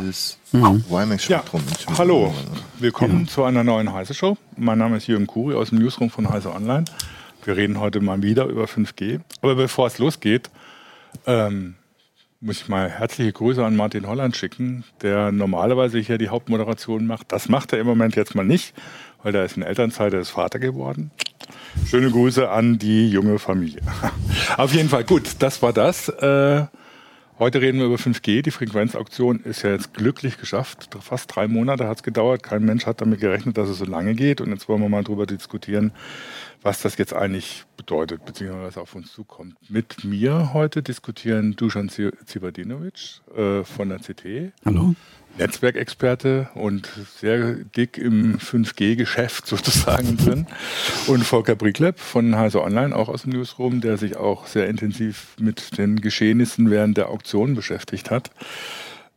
dieses mhm. WiMAX-Spektrum. Ja. Hallo, willkommen ja. zu einer neuen Heise Show. Mein Name ist Jürgen Kuri aus dem Newsroom von Heise Online. Wir reden heute mal wieder über 5G. Aber bevor es losgeht, ähm, muss ich mal herzliche Grüße an Martin Holland schicken, der normalerweise hier die Hauptmoderation macht. Das macht er im Moment jetzt mal nicht, weil er ist in Elternzeit, er ist Vater geworden. Schöne Grüße an die junge Familie. Auf jeden Fall, gut, das war das. Äh, heute reden wir über 5G. Die Frequenzauktion ist ja jetzt glücklich geschafft. Fast drei Monate hat es gedauert. Kein Mensch hat damit gerechnet, dass es so lange geht. Und jetzt wollen wir mal darüber diskutieren, was das jetzt eigentlich bedeutet, beziehungsweise auf uns zukommt. Mit mir heute diskutieren Dusan Zibadinovic äh, von der CT. Hallo. Netzwerkexperte und sehr dick im 5G-Geschäft sozusagen drin. Und Volker Brickleb von Heise Online, auch aus dem Newsroom, der sich auch sehr intensiv mit den Geschehnissen während der Auktion beschäftigt hat.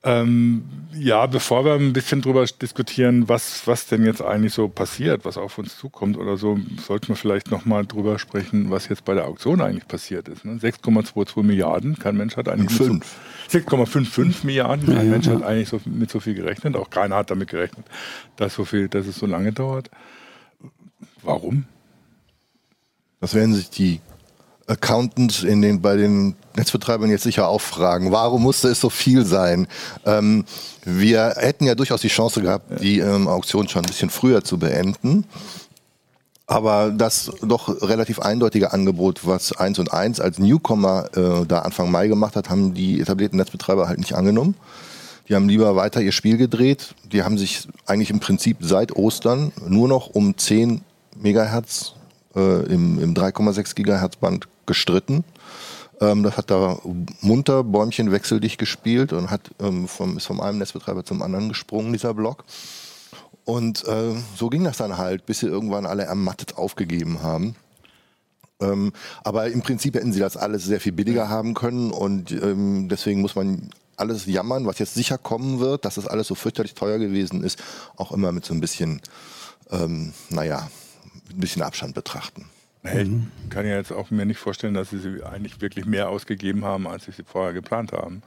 Ähm, ja, bevor wir ein bisschen drüber diskutieren, was, was denn jetzt eigentlich so passiert, was auf uns zukommt oder so, sollten wir vielleicht nochmal drüber sprechen, was jetzt bei der Auktion eigentlich passiert ist. Ne? 6,22 Milliarden, kein Mensch hat eigentlich 6,55 Milliarden, kein ja, Mensch ja. hat eigentlich so, mit so viel gerechnet, auch keiner hat damit gerechnet, dass, so viel, dass es so lange dauert. Warum? Das werden sich die Accountants in den, bei den Netzbetreibern jetzt sicher auch fragen, warum musste es so viel sein? Ähm, wir hätten ja durchaus die Chance gehabt, die ähm, Auktion schon ein bisschen früher zu beenden. Aber das doch relativ eindeutige Angebot, was 1 und 1 als Newcomer äh, da Anfang Mai gemacht hat, haben die etablierten Netzbetreiber halt nicht angenommen. Die haben lieber weiter ihr Spiel gedreht. Die haben sich eigentlich im Prinzip seit Ostern nur noch um 10 Megahertz äh, im, im 3,6 Gigahertz Band gestritten. Ähm, das hat da munter Bäumchen wechseldicht gespielt und hat ähm, vom, ist vom einen Netzbetreiber zum anderen gesprungen, dieser Block. Und äh, so ging das dann halt, bis sie irgendwann alle ermattet aufgegeben haben. Ähm, aber im Prinzip hätten sie das alles sehr viel billiger haben können und ähm, deswegen muss man alles jammern, was jetzt sicher kommen wird, dass das alles so fürchterlich teuer gewesen ist, auch immer mit so ein bisschen, ähm, naja, ein bisschen Abstand betrachten. Ich mhm. kann ja jetzt auch mir nicht vorstellen, dass sie eigentlich wirklich mehr ausgegeben haben, als sie vorher geplant haben.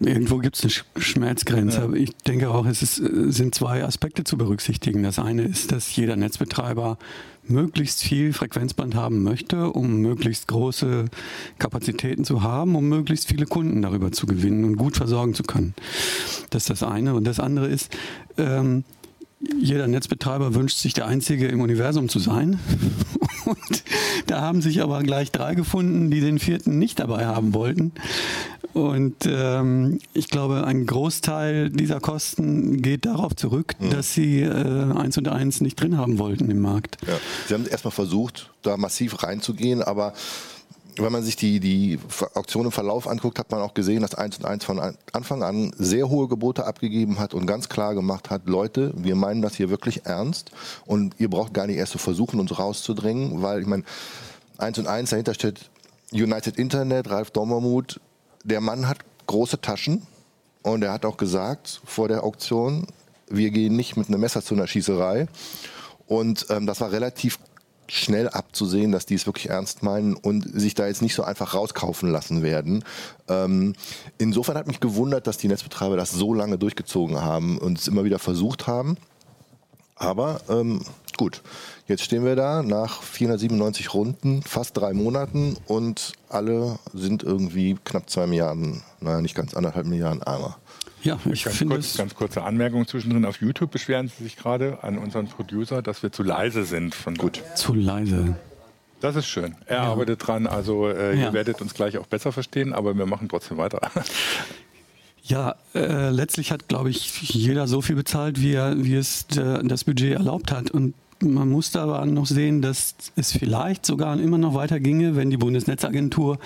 Irgendwo gibt es eine Schmerzgrenze, ja. aber ich denke auch, es ist, sind zwei Aspekte zu berücksichtigen. Das eine ist, dass jeder Netzbetreiber möglichst viel Frequenzband haben möchte, um möglichst große Kapazitäten zu haben, um möglichst viele Kunden darüber zu gewinnen und gut versorgen zu können. Das ist das eine. Und das andere ist, ähm, jeder Netzbetreiber wünscht sich der Einzige im Universum zu sein. Und da haben sich aber gleich drei gefunden, die den vierten nicht dabei haben wollten. Und ähm, ich glaube, ein Großteil dieser Kosten geht darauf zurück, mhm. dass sie äh, eins und eins nicht drin haben wollten im Markt. Ja. Sie haben erstmal versucht, da massiv reinzugehen, aber wenn man sich die, die Auktion im Verlauf anguckt, hat man auch gesehen, dass 1 und 1 von Anfang an sehr hohe Gebote abgegeben hat und ganz klar gemacht hat, Leute, wir meinen das hier wirklich ernst und ihr braucht gar nicht erst zu so versuchen, uns rauszudrängen, weil ich meine, 1 und 1, dahinter steht United Internet, Ralf Dommermuth, der Mann hat große Taschen und er hat auch gesagt vor der Auktion, wir gehen nicht mit einem Messer zu einer Schießerei. Und ähm, das war relativ schnell abzusehen, dass die es wirklich ernst meinen und sich da jetzt nicht so einfach rauskaufen lassen werden. Ähm, insofern hat mich gewundert, dass die Netzbetreiber das so lange durchgezogen haben und es immer wieder versucht haben. Aber ähm, gut, jetzt stehen wir da nach 497 Runden, fast drei Monaten und alle sind irgendwie knapp zwei Milliarden, naja, nicht ganz anderthalb Milliarden armer. Ja, ich ganz finde kurz, Ganz kurze Anmerkung zwischendrin. Auf YouTube beschweren Sie sich gerade an unseren Producer, dass wir zu leise sind. Von Gut. Zu leise. Das ist schön. Er ja. arbeitet dran. Also äh, ja. ihr werdet uns gleich auch besser verstehen, aber wir machen trotzdem weiter. Ja, äh, letztlich hat, glaube ich, jeder so viel bezahlt, wie, er, wie es äh, das Budget erlaubt hat. Und man muss aber noch sehen, dass es vielleicht sogar immer noch weiter ginge, wenn die Bundesnetzagentur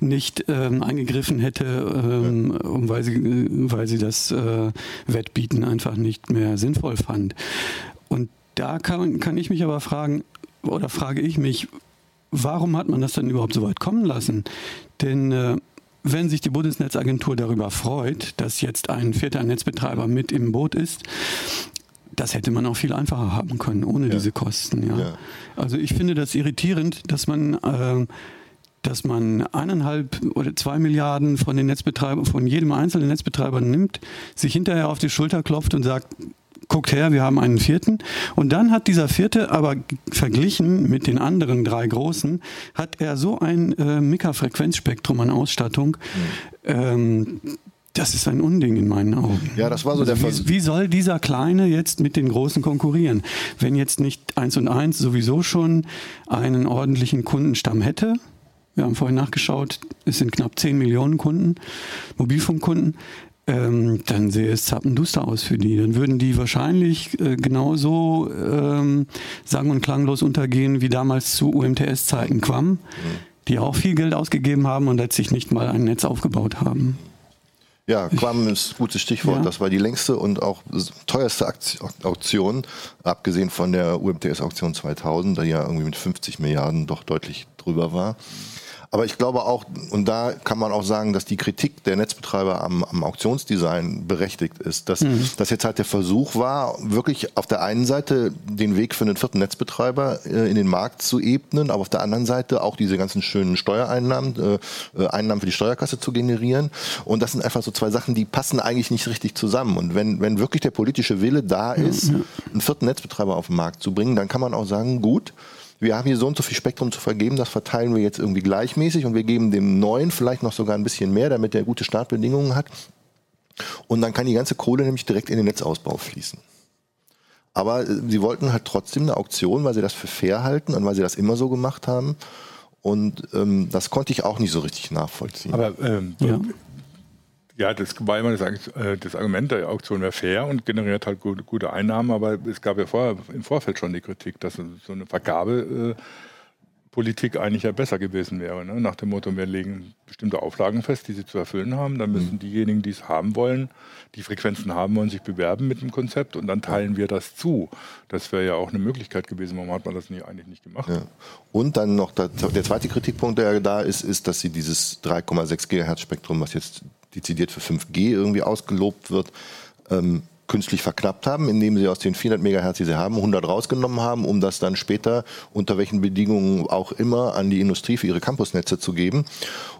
nicht ähm, eingegriffen hätte, ähm, weil, sie, weil sie das äh, Wettbieten einfach nicht mehr sinnvoll fand. Und da kann, kann ich mich aber fragen, oder frage ich mich, warum hat man das denn überhaupt so weit kommen lassen? Denn äh, wenn sich die Bundesnetzagentur darüber freut, dass jetzt ein vierter Netzbetreiber mit im Boot ist, das hätte man auch viel einfacher haben können, ohne ja. diese Kosten. Ja. ja. Also ich finde das irritierend, dass man, äh, dass man eineinhalb oder zwei Milliarden von den Netzbetreibern, von jedem einzelnen Netzbetreiber nimmt, sich hinterher auf die Schulter klopft und sagt, guckt her, wir haben einen vierten. Und dann hat dieser vierte aber verglichen mit den anderen drei großen, hat er so ein äh, Mika-Frequenzspektrum an Ausstattung. Mhm. Ähm, das ist ein Unding in meinen Augen. Ja, das war so also der wie, wie soll dieser Kleine jetzt mit den Großen konkurrieren? Wenn jetzt nicht eins und eins sowieso schon einen ordentlichen Kundenstamm hätte, wir haben vorhin nachgeschaut, es sind knapp 10 Millionen Kunden, Mobilfunkkunden, ähm, dann sähe es zappenduster aus für die. Dann würden die wahrscheinlich äh, genauso ähm, sang- und klanglos untergehen wie damals zu UMTS-Zeiten Quam, die auch viel Geld ausgegeben haben und letztlich nicht mal ein Netz aufgebaut haben. Ja, Quam ist ein gutes Stichwort. Ja. Das war die längste und auch teuerste Auktion, abgesehen von der UMTS-Auktion 2000, die ja irgendwie mit 50 Milliarden doch deutlich drüber war. Aber ich glaube auch, und da kann man auch sagen, dass die Kritik der Netzbetreiber am, am Auktionsdesign berechtigt ist. Dass mhm. das jetzt halt der Versuch war, wirklich auf der einen Seite den Weg für den vierten Netzbetreiber äh, in den Markt zu ebnen, aber auf der anderen Seite auch diese ganzen schönen Steuereinnahmen, äh, äh, Einnahmen für die Steuerkasse zu generieren. Und das sind einfach so zwei Sachen, die passen eigentlich nicht richtig zusammen. Und wenn, wenn wirklich der politische Wille da ist, mhm. einen vierten Netzbetreiber auf den Markt zu bringen, dann kann man auch sagen, gut, wir haben hier so und so viel Spektrum zu vergeben, das verteilen wir jetzt irgendwie gleichmäßig und wir geben dem neuen vielleicht noch sogar ein bisschen mehr, damit der gute Startbedingungen hat. Und dann kann die ganze Kohle nämlich direkt in den Netzausbau fließen. Aber äh, sie wollten halt trotzdem eine Auktion, weil sie das für fair halten und weil sie das immer so gemacht haben. Und ähm, das konnte ich auch nicht so richtig nachvollziehen. Aber ähm, ja. Ja, das war immer das, äh, das Argument, der Auktion wäre fair und generiert halt gute, gute, Einnahmen, aber es gab ja vorher im Vorfeld schon die Kritik, dass so eine Vergabe äh, eigentlich ja besser gewesen wäre. Ne? Nach dem Motto, wir legen bestimmte Auflagen fest, die sie zu erfüllen haben. Dann müssen mhm. diejenigen, die es haben wollen, die Frequenzen haben wollen, sich bewerben mit dem Konzept und dann teilen wir das zu. Das wäre ja auch eine Möglichkeit gewesen. Warum hat man das nicht, eigentlich nicht gemacht? Ja. Und dann noch der, der, zweite Kritikpunkt, der da ist, ist, dass sie dieses 3,6 GHz Spektrum, was jetzt dezidiert für 5G irgendwie ausgelobt wird, ähm, künstlich verknappt haben, indem sie aus den 400 Megahertz, die sie haben, 100 rausgenommen haben, um das dann später unter welchen Bedingungen auch immer an die Industrie für ihre Campusnetze zu geben.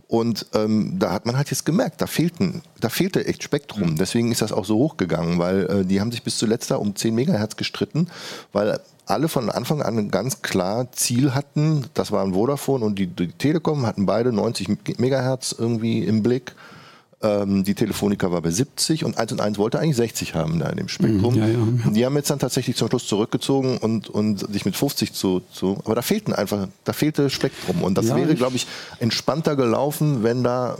Und ähm, da hat man halt jetzt gemerkt, da, fehlten, da fehlte echt Spektrum. Deswegen ist das auch so hochgegangen, weil äh, die haben sich bis zuletzt da um 10 Megahertz gestritten, weil alle von Anfang an ganz klar Ziel hatten, das waren Vodafone und die, die Telekom hatten beide 90 Megahertz irgendwie im Blick. Ähm, die Telefonica war bei 70 und 1 und 1 wollte eigentlich 60 haben da in dem Spektrum. Ja, ja, ja. Die haben jetzt dann tatsächlich zum Schluss zurückgezogen und, und sich mit 50 zu, zu. Aber da fehlten einfach, da fehlte Spektrum. Und das wäre, glaube ich, entspannter gelaufen, wenn da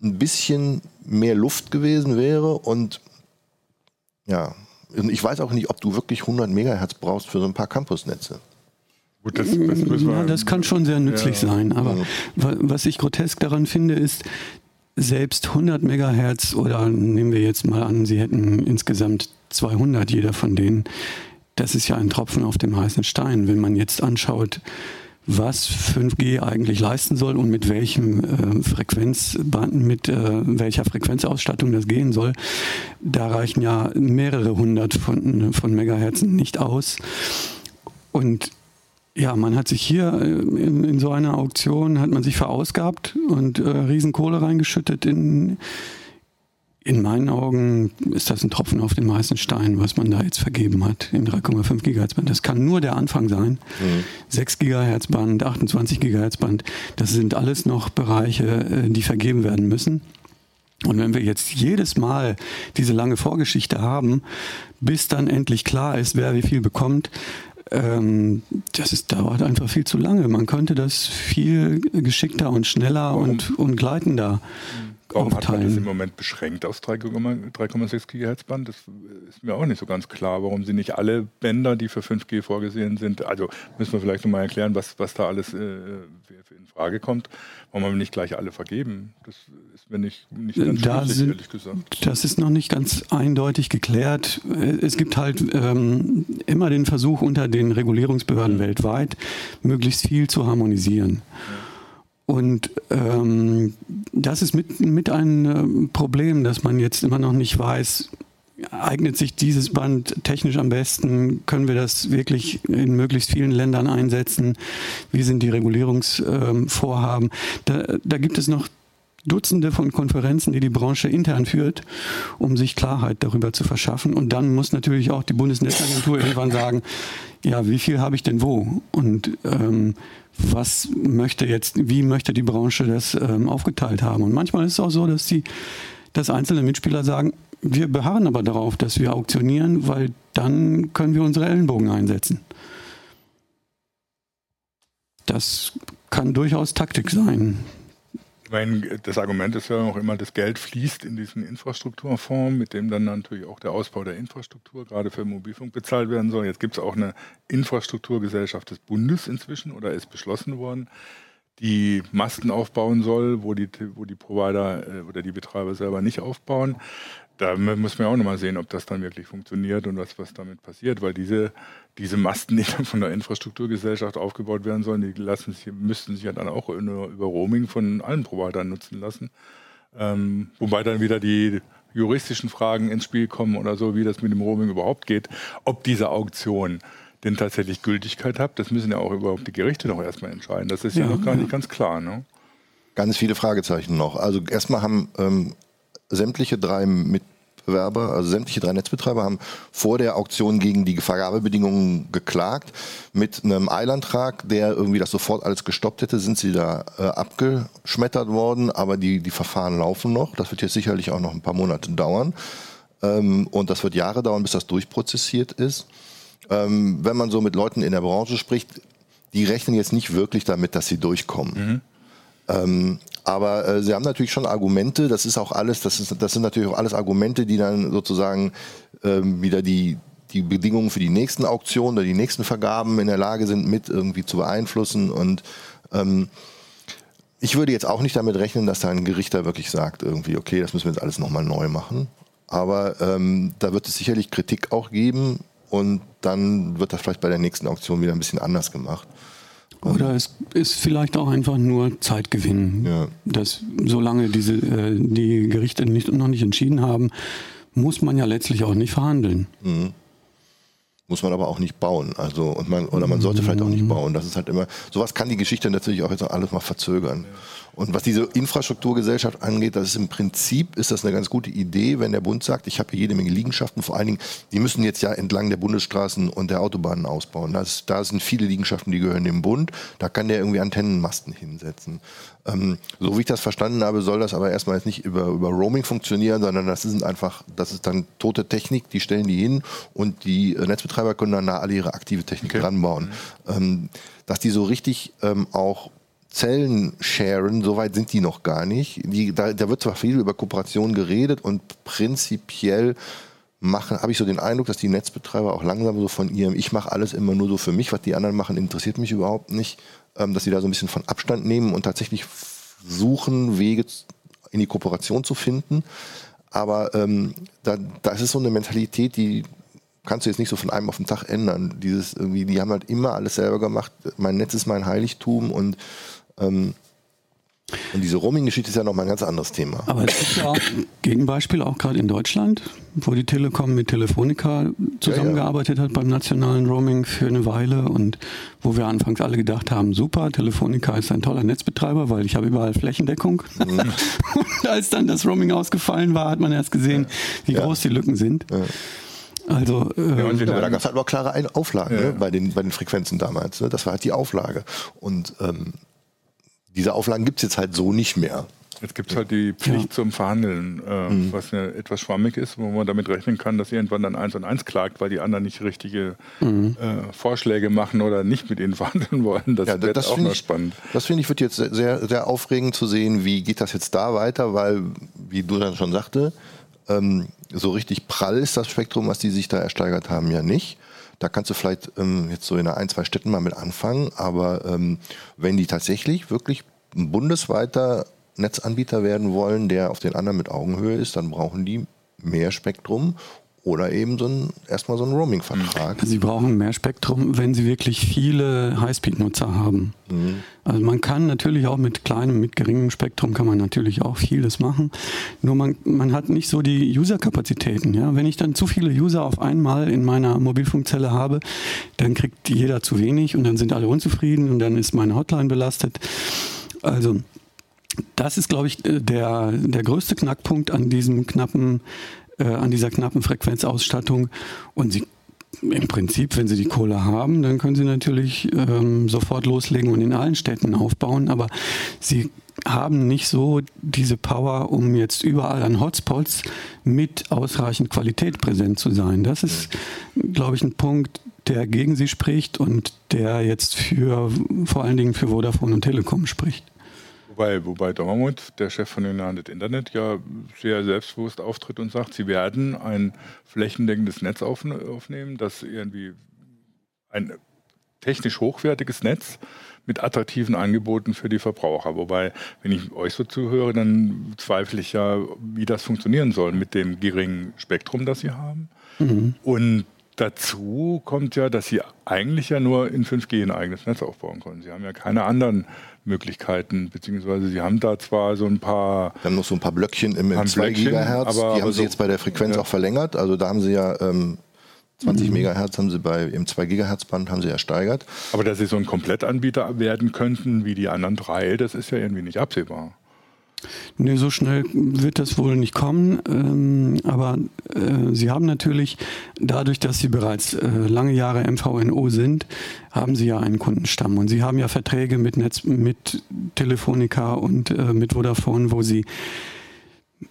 ein bisschen mehr Luft gewesen wäre und ja, ich weiß auch nicht, ob du wirklich 100 Megahertz brauchst für so ein paar Campusnetze. Gut, das, das, ja, das kann schon sehr nützlich ja. sein. Aber ja. was ich grotesk daran finde, ist, selbst 100 Megahertz oder nehmen wir jetzt mal an, Sie hätten insgesamt 200, jeder von denen, das ist ja ein Tropfen auf dem heißen Stein. Wenn man jetzt anschaut, was 5G eigentlich leisten soll und mit welchem äh, Frequenzband, mit äh, welcher Frequenzausstattung das gehen soll, da reichen ja mehrere hundert von, von Megahertz nicht aus. Und ja, man hat sich hier äh, in, in, so einer Auktion hat man sich verausgabt und äh, Riesenkohle reingeschüttet in in meinen Augen ist das ein Tropfen auf den heißen Stein, was man da jetzt vergeben hat im 3,5 GHz Band. Das kann nur der Anfang sein. Mhm. 6 GHz Band, 28 GHz Band, das sind alles noch Bereiche, äh, die vergeben werden müssen. Und wenn wir jetzt jedes Mal diese lange Vorgeschichte haben, bis dann endlich klar ist, wer wie viel bekommt, ähm, das ist, dauert einfach viel zu lange. Man könnte das viel geschickter und schneller und, und gleitender Warum aufteilen. hat man das im Moment beschränkt aus 3,6 GHz Band? Das ist mir auch nicht so ganz klar, warum sie nicht alle Bänder, die für 5G vorgesehen sind, also müssen wir vielleicht nochmal erklären, was, was da alles äh, in Frage kommt, warum man nicht gleich alle vergeben. Das ist mir nicht, nicht ganz da schlüssig, sind, ehrlich gesagt. Das ist noch nicht ganz eindeutig geklärt. Es gibt halt ähm, immer den Versuch unter den Regulierungsbehörden mhm. weltweit, möglichst viel zu harmonisieren. Ja. Und ähm, das ist mit, mit ein äh, Problem, dass man jetzt immer noch nicht weiß, eignet sich dieses Band technisch am besten? Können wir das wirklich in möglichst vielen Ländern einsetzen? Wie sind die Regulierungsvorhaben? Da, da gibt es noch Dutzende von Konferenzen, die die Branche intern führt, um sich Klarheit darüber zu verschaffen. Und dann muss natürlich auch die Bundesnetzagentur irgendwann sagen, ja, wie viel habe ich denn wo? Und ähm, was möchte jetzt, wie möchte die Branche das ähm, aufgeteilt haben? Und manchmal ist es auch so, dass die, dass einzelne Mitspieler sagen, wir beharren aber darauf, dass wir auktionieren, weil dann können wir unsere Ellenbogen einsetzen. Das kann durchaus Taktik sein. Ich meine, das Argument ist ja auch immer, das Geld fließt in diesen Infrastrukturfonds, mit dem dann natürlich auch der Ausbau der Infrastruktur gerade für Mobilfunk bezahlt werden soll. Jetzt gibt es auch eine Infrastrukturgesellschaft des Bundes inzwischen oder ist beschlossen worden, die Masten aufbauen soll, wo die, wo die Provider äh, oder die Betreiber selber nicht aufbauen da muss man auch nochmal sehen, ob das dann wirklich funktioniert und was, was damit passiert, weil diese, diese Masten, die dann von der Infrastrukturgesellschaft aufgebaut werden sollen, die lassen sich, müssten sich ja dann auch über Roaming von allen Providern nutzen lassen. Ähm, wobei dann wieder die juristischen Fragen ins Spiel kommen oder so, wie das mit dem Roaming überhaupt geht, ob diese Auktion denn tatsächlich Gültigkeit hat, das müssen ja auch überhaupt die Gerichte noch erstmal entscheiden. Das ist ja, ja noch gar nicht ganz klar. Ne? Ganz viele Fragezeichen noch. Also erstmal haben ähm, sämtliche drei Mitbewerber, also sämtliche drei Netzbetreiber haben vor der Auktion gegen die Vergabebedingungen geklagt. Mit einem Eilantrag, der irgendwie das sofort alles gestoppt hätte, sind sie da äh, abgeschmettert worden, aber die, die Verfahren laufen noch. Das wird jetzt sicherlich auch noch ein paar Monate dauern. Ähm, und das wird Jahre dauern, bis das durchprozessiert ist. Ähm, wenn man so mit Leuten in der Branche spricht, die rechnen jetzt nicht wirklich damit, dass sie durchkommen. Mhm. Ähm, aber äh, sie haben natürlich schon Argumente, das ist auch alles, das, ist, das sind natürlich auch alles Argumente, die dann sozusagen ähm, wieder die, die Bedingungen für die nächsten Auktionen oder die nächsten Vergaben in der Lage sind, mit irgendwie zu beeinflussen. Und ähm, ich würde jetzt auch nicht damit rechnen, dass da ein Gerichter wirklich sagt, irgendwie, okay, das müssen wir jetzt alles nochmal neu machen. Aber ähm, da wird es sicherlich Kritik auch geben und dann wird das vielleicht bei der nächsten Auktion wieder ein bisschen anders gemacht. Oder es ist vielleicht auch einfach nur Zeitgewinn. Ja. Dass solange diese, äh, die Gerichte nicht, noch nicht entschieden haben, muss man ja letztlich auch nicht verhandeln. Mhm. Muss man aber auch nicht bauen. Also, und man, oder man sollte vielleicht auch nicht mhm. bauen. Das ist halt immer, sowas kann die Geschichte natürlich auch jetzt alles mal verzögern. Ja. Und was diese Infrastrukturgesellschaft angeht, das ist im Prinzip ist das eine ganz gute Idee, wenn der Bund sagt, ich habe hier jede Menge Liegenschaften, vor allen Dingen, die müssen jetzt ja entlang der Bundesstraßen und der Autobahnen ausbauen. Das, da sind viele Liegenschaften, die gehören dem Bund. Da kann der irgendwie Antennenmasten hinsetzen. Ähm, so wie ich das verstanden habe, soll das aber erstmal jetzt nicht über, über Roaming funktionieren, sondern das ist einfach, das ist dann tote Technik, die stellen die hin und die äh, Netzbetreiber können dann da alle ihre aktive Technik okay. dran bauen. Mhm. Ähm, dass die so richtig ähm, auch Zellen sharen, soweit sind die noch gar nicht. Die, da, da wird zwar viel über Kooperation geredet und prinzipiell machen, habe ich so den Eindruck, dass die Netzbetreiber auch langsam so von ihrem, ich mache alles immer nur so für mich, was die anderen machen, interessiert mich überhaupt nicht, ähm, dass sie da so ein bisschen von Abstand nehmen und tatsächlich suchen, Wege in die Kooperation zu finden. Aber ähm, da, da ist so eine Mentalität, die kannst du jetzt nicht so von einem auf den Tag ändern. Dieses irgendwie, die haben halt immer alles selber gemacht. Mein Netz ist mein Heiligtum und ähm, und diese Roaming-Geschichte ist ja nochmal ein ganz anderes Thema. Aber es gibt ja auch Gegenbeispiel auch gerade in Deutschland, wo die Telekom mit Telefonica zusammengearbeitet ja, ja. hat beim nationalen Roaming für eine Weile und wo wir anfangs alle gedacht haben, super, Telefonica ist ein toller Netzbetreiber, weil ich habe überall Flächendeckung. Mhm. und als dann das Roaming ausgefallen war, hat man erst gesehen, wie ja. groß die Lücken sind. Also, äh, ja, aber da gab es halt auch klare Auflagen ne, bei, den, bei den Frequenzen damals. Ne? Das war halt die Auflage. Und ähm, diese Auflagen gibt es jetzt halt so nicht mehr. Jetzt gibt es halt die Pflicht ja. zum Verhandeln, äh, mhm. was ja etwas schwammig ist, wo man damit rechnen kann, dass irgendwann dann eins und eins klagt, weil die anderen nicht richtige mhm. äh, Vorschläge machen oder nicht mit ihnen verhandeln wollen. Das ja, wird das auch noch ich, spannend. Das finde ich wird jetzt sehr, sehr aufregend zu sehen, wie geht das jetzt da weiter, weil, wie du dann schon sagte, ähm, so richtig prall ist das Spektrum, was die sich da ersteigert haben, ja nicht. Da kannst du vielleicht ähm, jetzt so in ein, zwei Städten mal mit anfangen, aber ähm, wenn die tatsächlich wirklich ein bundesweiter Netzanbieter werden wollen, der auf den anderen mit Augenhöhe ist, dann brauchen die mehr Spektrum oder eben so ein, erstmal so einen Roaming-Vertrag. Sie brauchen mehr Spektrum, wenn Sie wirklich viele Highspeed-Nutzer haben. Mhm. Also man kann natürlich auch mit kleinem, mit geringem Spektrum kann man natürlich auch vieles machen. Nur man, man hat nicht so die User-Kapazitäten. Ja? Wenn ich dann zu viele User auf einmal in meiner Mobilfunkzelle habe, dann kriegt jeder zu wenig und dann sind alle unzufrieden und dann ist meine Hotline belastet. Also das ist, glaube ich, der, der größte Knackpunkt an diesem knappen äh, an dieser knappen Frequenzausstattung. Und sie im Prinzip, wenn Sie die Kohle haben, dann können Sie natürlich ähm, sofort loslegen und in allen Städten aufbauen. Aber Sie haben nicht so diese Power, um jetzt überall an Hotspots mit ausreichend Qualität präsent zu sein. Das ist, glaube ich, ein Punkt, der gegen Sie spricht und der jetzt für vor allen Dingen für Vodafone und Telekom spricht. Wobei, wobei Dommermund, der Chef von United Internet, ja sehr selbstbewusst auftritt und sagt, sie werden ein flächendeckendes Netz aufnehmen, das irgendwie ein technisch hochwertiges Netz mit attraktiven Angeboten für die Verbraucher. Wobei, wenn ich euch so zuhöre, dann zweifle ich ja, wie das funktionieren soll mit dem geringen Spektrum, das sie haben. Mhm. Und dazu kommt ja, dass sie eigentlich ja nur in 5G ein eigenes Netz aufbauen können. Sie haben ja keine anderen Möglichkeiten, beziehungsweise sie haben da zwar so ein paar. Wir haben noch so ein paar Blöckchen im, im 2 Gigahertz, aber, die haben sie so, jetzt bei der Frequenz ja. auch verlängert. Also da haben sie ja ähm, 20 mhm. Megahertz haben sie bei im 2 Gigahertz Band haben sie ersteigert. Aber dass sie so ein Komplettanbieter werden könnten wie die anderen drei, das ist ja irgendwie nicht absehbar. Nee, so schnell wird das wohl nicht kommen. Ähm, aber äh, Sie haben natürlich, dadurch, dass Sie bereits äh, lange Jahre MVNO sind, haben Sie ja einen Kundenstamm. Und Sie haben ja Verträge mit, Netz, mit Telefonica und äh, mit Vodafone, wo Sie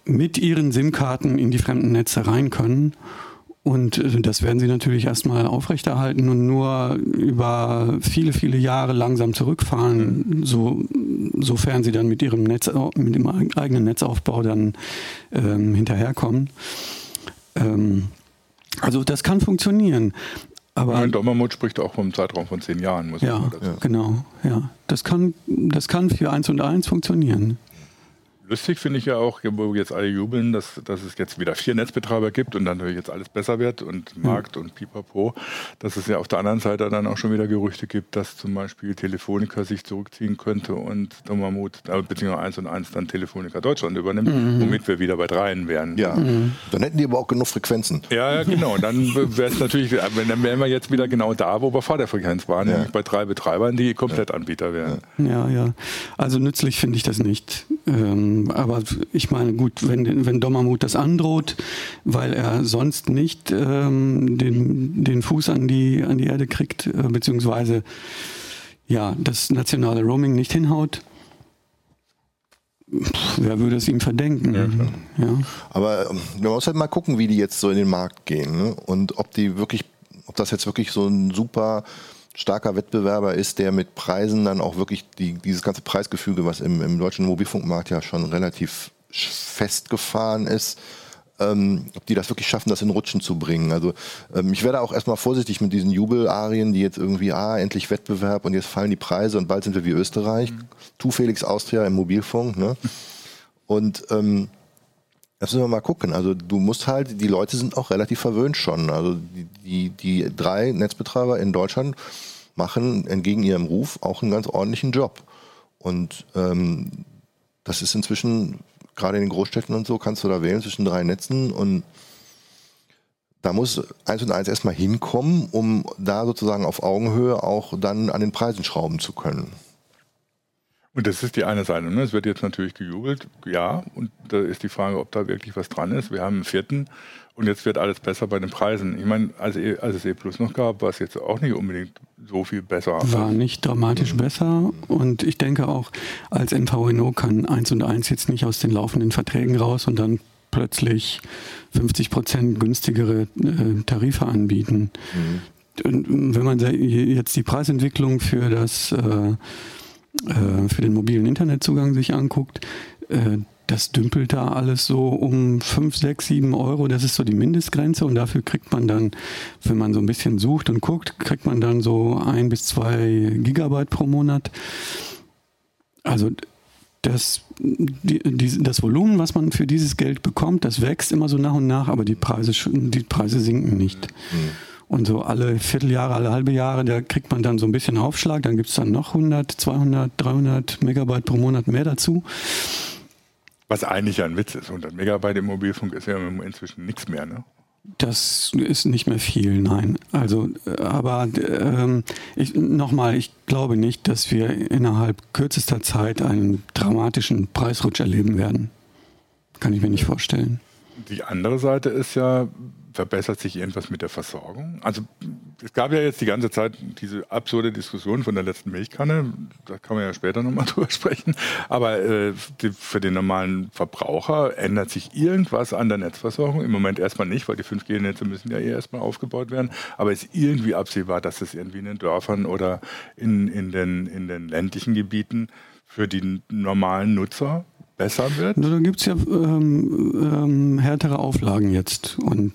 mit Ihren SIM-Karten in die fremden Netze rein können. Und äh, das werden sie natürlich erstmal aufrechterhalten und nur über viele, viele Jahre langsam zurückfahren, so, sofern sie dann mit ihrem Netz, mit dem eigenen Netzaufbau dann ähm, hinterherkommen. Ähm, also das kann funktionieren. Aber Nein, Dommermut spricht auch vom Zeitraum von zehn Jahren, muss ja, man dazu. Ja, genau. Ja, das kann, das kann für eins und eins funktionieren. Lustig finde ich ja auch, wo jetzt alle jubeln, dass, dass es jetzt wieder vier Netzbetreiber gibt und dann natürlich jetzt alles besser wird und hm. Markt mhm. und Pipapo, dass es ja auf der anderen Seite dann auch schon wieder Gerüchte gibt, dass zum Beispiel Telefonica sich zurückziehen könnte und Dommermut, äh, beziehungsweise 1 und 1 dann Telefonica Deutschland übernimmt, mhm. womit wir wieder bei dreien wären. Ja, mhm. dann hätten die aber auch genug Frequenzen. Ja, ja genau. Und dann wäre es natürlich, dann wären wir jetzt wieder genau da, wo wir vor der Frequenz waren, ja. nämlich bei drei Betreibern, die Komplettanbieter wären. Ja, ja. Also nützlich finde ich das nicht. Ähm, aber ich meine, gut, wenn, wenn Dommermuth das androht, weil er sonst nicht ähm, den, den Fuß an die, an die Erde kriegt, äh, beziehungsweise ja, das nationale Roaming nicht hinhaut, wer würde es ihm verdenken? Ja, ja. Aber ähm, man muss halt mal gucken, wie die jetzt so in den Markt gehen ne? und ob die wirklich, ob das jetzt wirklich so ein super starker Wettbewerber ist, der mit Preisen dann auch wirklich die, dieses ganze Preisgefüge, was im, im deutschen Mobilfunkmarkt ja schon relativ festgefahren ist, ähm, ob die das wirklich schaffen, das in Rutschen zu bringen. Also ähm, ich werde auch erstmal vorsichtig mit diesen Jubelarien, die jetzt irgendwie, ah, endlich Wettbewerb und jetzt fallen die Preise und bald sind wir wie Österreich. Mhm. Tu Felix Austria im Mobilfunk. Ne? Und ähm, das müssen wir mal gucken. Also du musst halt, die Leute sind auch relativ verwöhnt schon. Also die, die, die drei Netzbetreiber in Deutschland machen entgegen ihrem Ruf auch einen ganz ordentlichen Job. Und ähm, das ist inzwischen, gerade in den Großstädten und so, kannst du da wählen zwischen drei Netzen und da muss eins und eins erstmal hinkommen, um da sozusagen auf Augenhöhe auch dann an den Preisen schrauben zu können. Und das ist die eine Seite. Ne? Es wird jetzt natürlich gejubelt, ja. Und da ist die Frage, ob da wirklich was dran ist. Wir haben einen vierten und jetzt wird alles besser bei den Preisen. Ich meine, als, e, als es E Plus noch gab, war es jetzt auch nicht unbedingt so viel besser. War nicht dramatisch mhm. besser. Und ich denke auch, als MVNO kann 1 und 1 jetzt nicht aus den laufenden Verträgen raus und dann plötzlich 50 Prozent günstigere äh, Tarife anbieten. Mhm. Wenn man jetzt die Preisentwicklung für das äh, äh, für den mobilen Internetzugang sich anguckt, äh, das dümpelt da alles so um 5, 6, 7 Euro. Das ist so die Mindestgrenze und dafür kriegt man dann, wenn man so ein bisschen sucht und guckt, kriegt man dann so ein bis zwei Gigabyte pro Monat. Also das, die, die, das Volumen, was man für dieses Geld bekommt, das wächst immer so nach und nach, aber die Preise, die Preise sinken nicht. Mhm. Und so alle Vierteljahre, alle halbe Jahre, da kriegt man dann so ein bisschen Aufschlag. Dann gibt es dann noch 100, 200, 300 Megabyte pro Monat mehr dazu. Was eigentlich ein Witz ist. 100 Megabyte im Mobilfunk ist ja inzwischen nichts mehr, ne? Das ist nicht mehr viel, nein. Also, aber ähm, nochmal, ich glaube nicht, dass wir innerhalb kürzester Zeit einen dramatischen Preisrutsch erleben werden. Kann ich mir nicht vorstellen. Die andere Seite ist ja, verbessert sich irgendwas mit der Versorgung? Also es gab ja jetzt die ganze Zeit diese absurde Diskussion von der letzten Milchkanne, da kann man ja später nochmal drüber sprechen, aber äh, die, für den normalen Verbraucher ändert sich irgendwas an der Netzversorgung? Im Moment erstmal nicht, weil die 5G-Netze müssen ja eh erstmal aufgebaut werden, aber ist irgendwie absehbar, dass es irgendwie in den Dörfern oder in, in, den, in den ländlichen Gebieten für die normalen Nutzer besser wird? Da gibt es ja ähm, ähm, härtere Auflagen jetzt. Und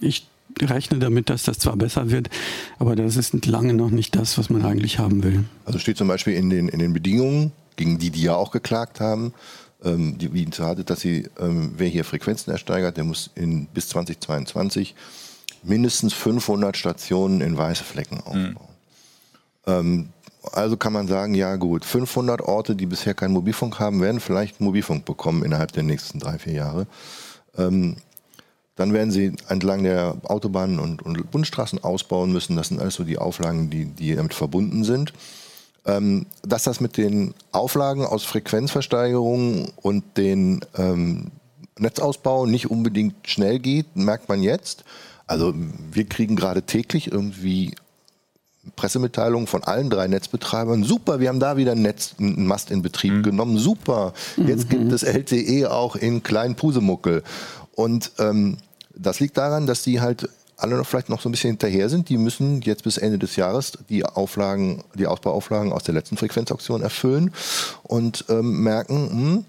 ich rechne damit, dass das zwar besser wird, aber das ist lange noch nicht das, was man eigentlich haben will. Also steht zum Beispiel in den, in den Bedingungen, gegen die die ja auch geklagt haben, ähm, die Wien hat, dass sie, ähm, wer hier Frequenzen ersteigert, der muss in, bis 2022 mindestens 500 Stationen in weiße Flecken aufbauen. Mhm. Ähm, also kann man sagen, ja gut, 500 Orte, die bisher keinen Mobilfunk haben, werden vielleicht Mobilfunk bekommen innerhalb der nächsten drei, vier Jahre. Ähm, dann werden sie entlang der Autobahnen und, und, Bundesstraßen ausbauen müssen. Das sind alles so die Auflagen, die, die damit verbunden sind. Ähm, dass das mit den Auflagen aus Frequenzversteigerung und den ähm, Netzausbau nicht unbedingt schnell geht, merkt man jetzt. Also wir kriegen gerade täglich irgendwie Pressemitteilungen von allen drei Netzbetreibern. Super, wir haben da wieder ein Netz, einen Mast in Betrieb mhm. genommen. Super, jetzt mhm. gibt es LTE auch in kleinen Pusemuckel. Und ähm, das liegt daran, dass die halt alle noch vielleicht noch so ein bisschen hinterher sind. Die müssen jetzt bis Ende des Jahres die Auflagen, die Ausbauauflagen aus der letzten Frequenzauktion erfüllen und ähm, merken, hm,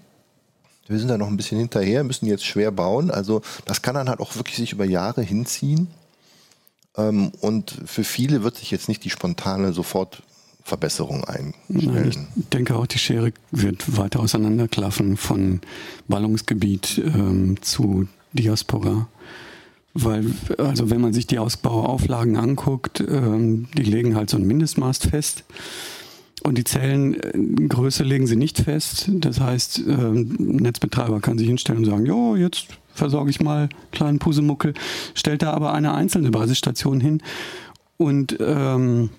wir sind da noch ein bisschen hinterher, müssen jetzt schwer bauen. Also das kann dann halt auch wirklich sich über Jahre hinziehen. Ähm, und für viele wird sich jetzt nicht die spontane Sofortverbesserung einstellen. Ich denke auch, die Schere wird weiter auseinanderklaffen von Ballungsgebiet ähm, zu Diaspora. Weil, also wenn man sich die Ausbauauflagen anguckt, ähm, die legen halt so ein Mindestmaß fest. Und die Zellengröße legen sie nicht fest. Das heißt, ähm, Netzbetreiber kann sich hinstellen und sagen, jo, jetzt versorge ich mal kleinen Pusemuckel, stellt da aber eine einzelne Basisstation hin. Und ähm,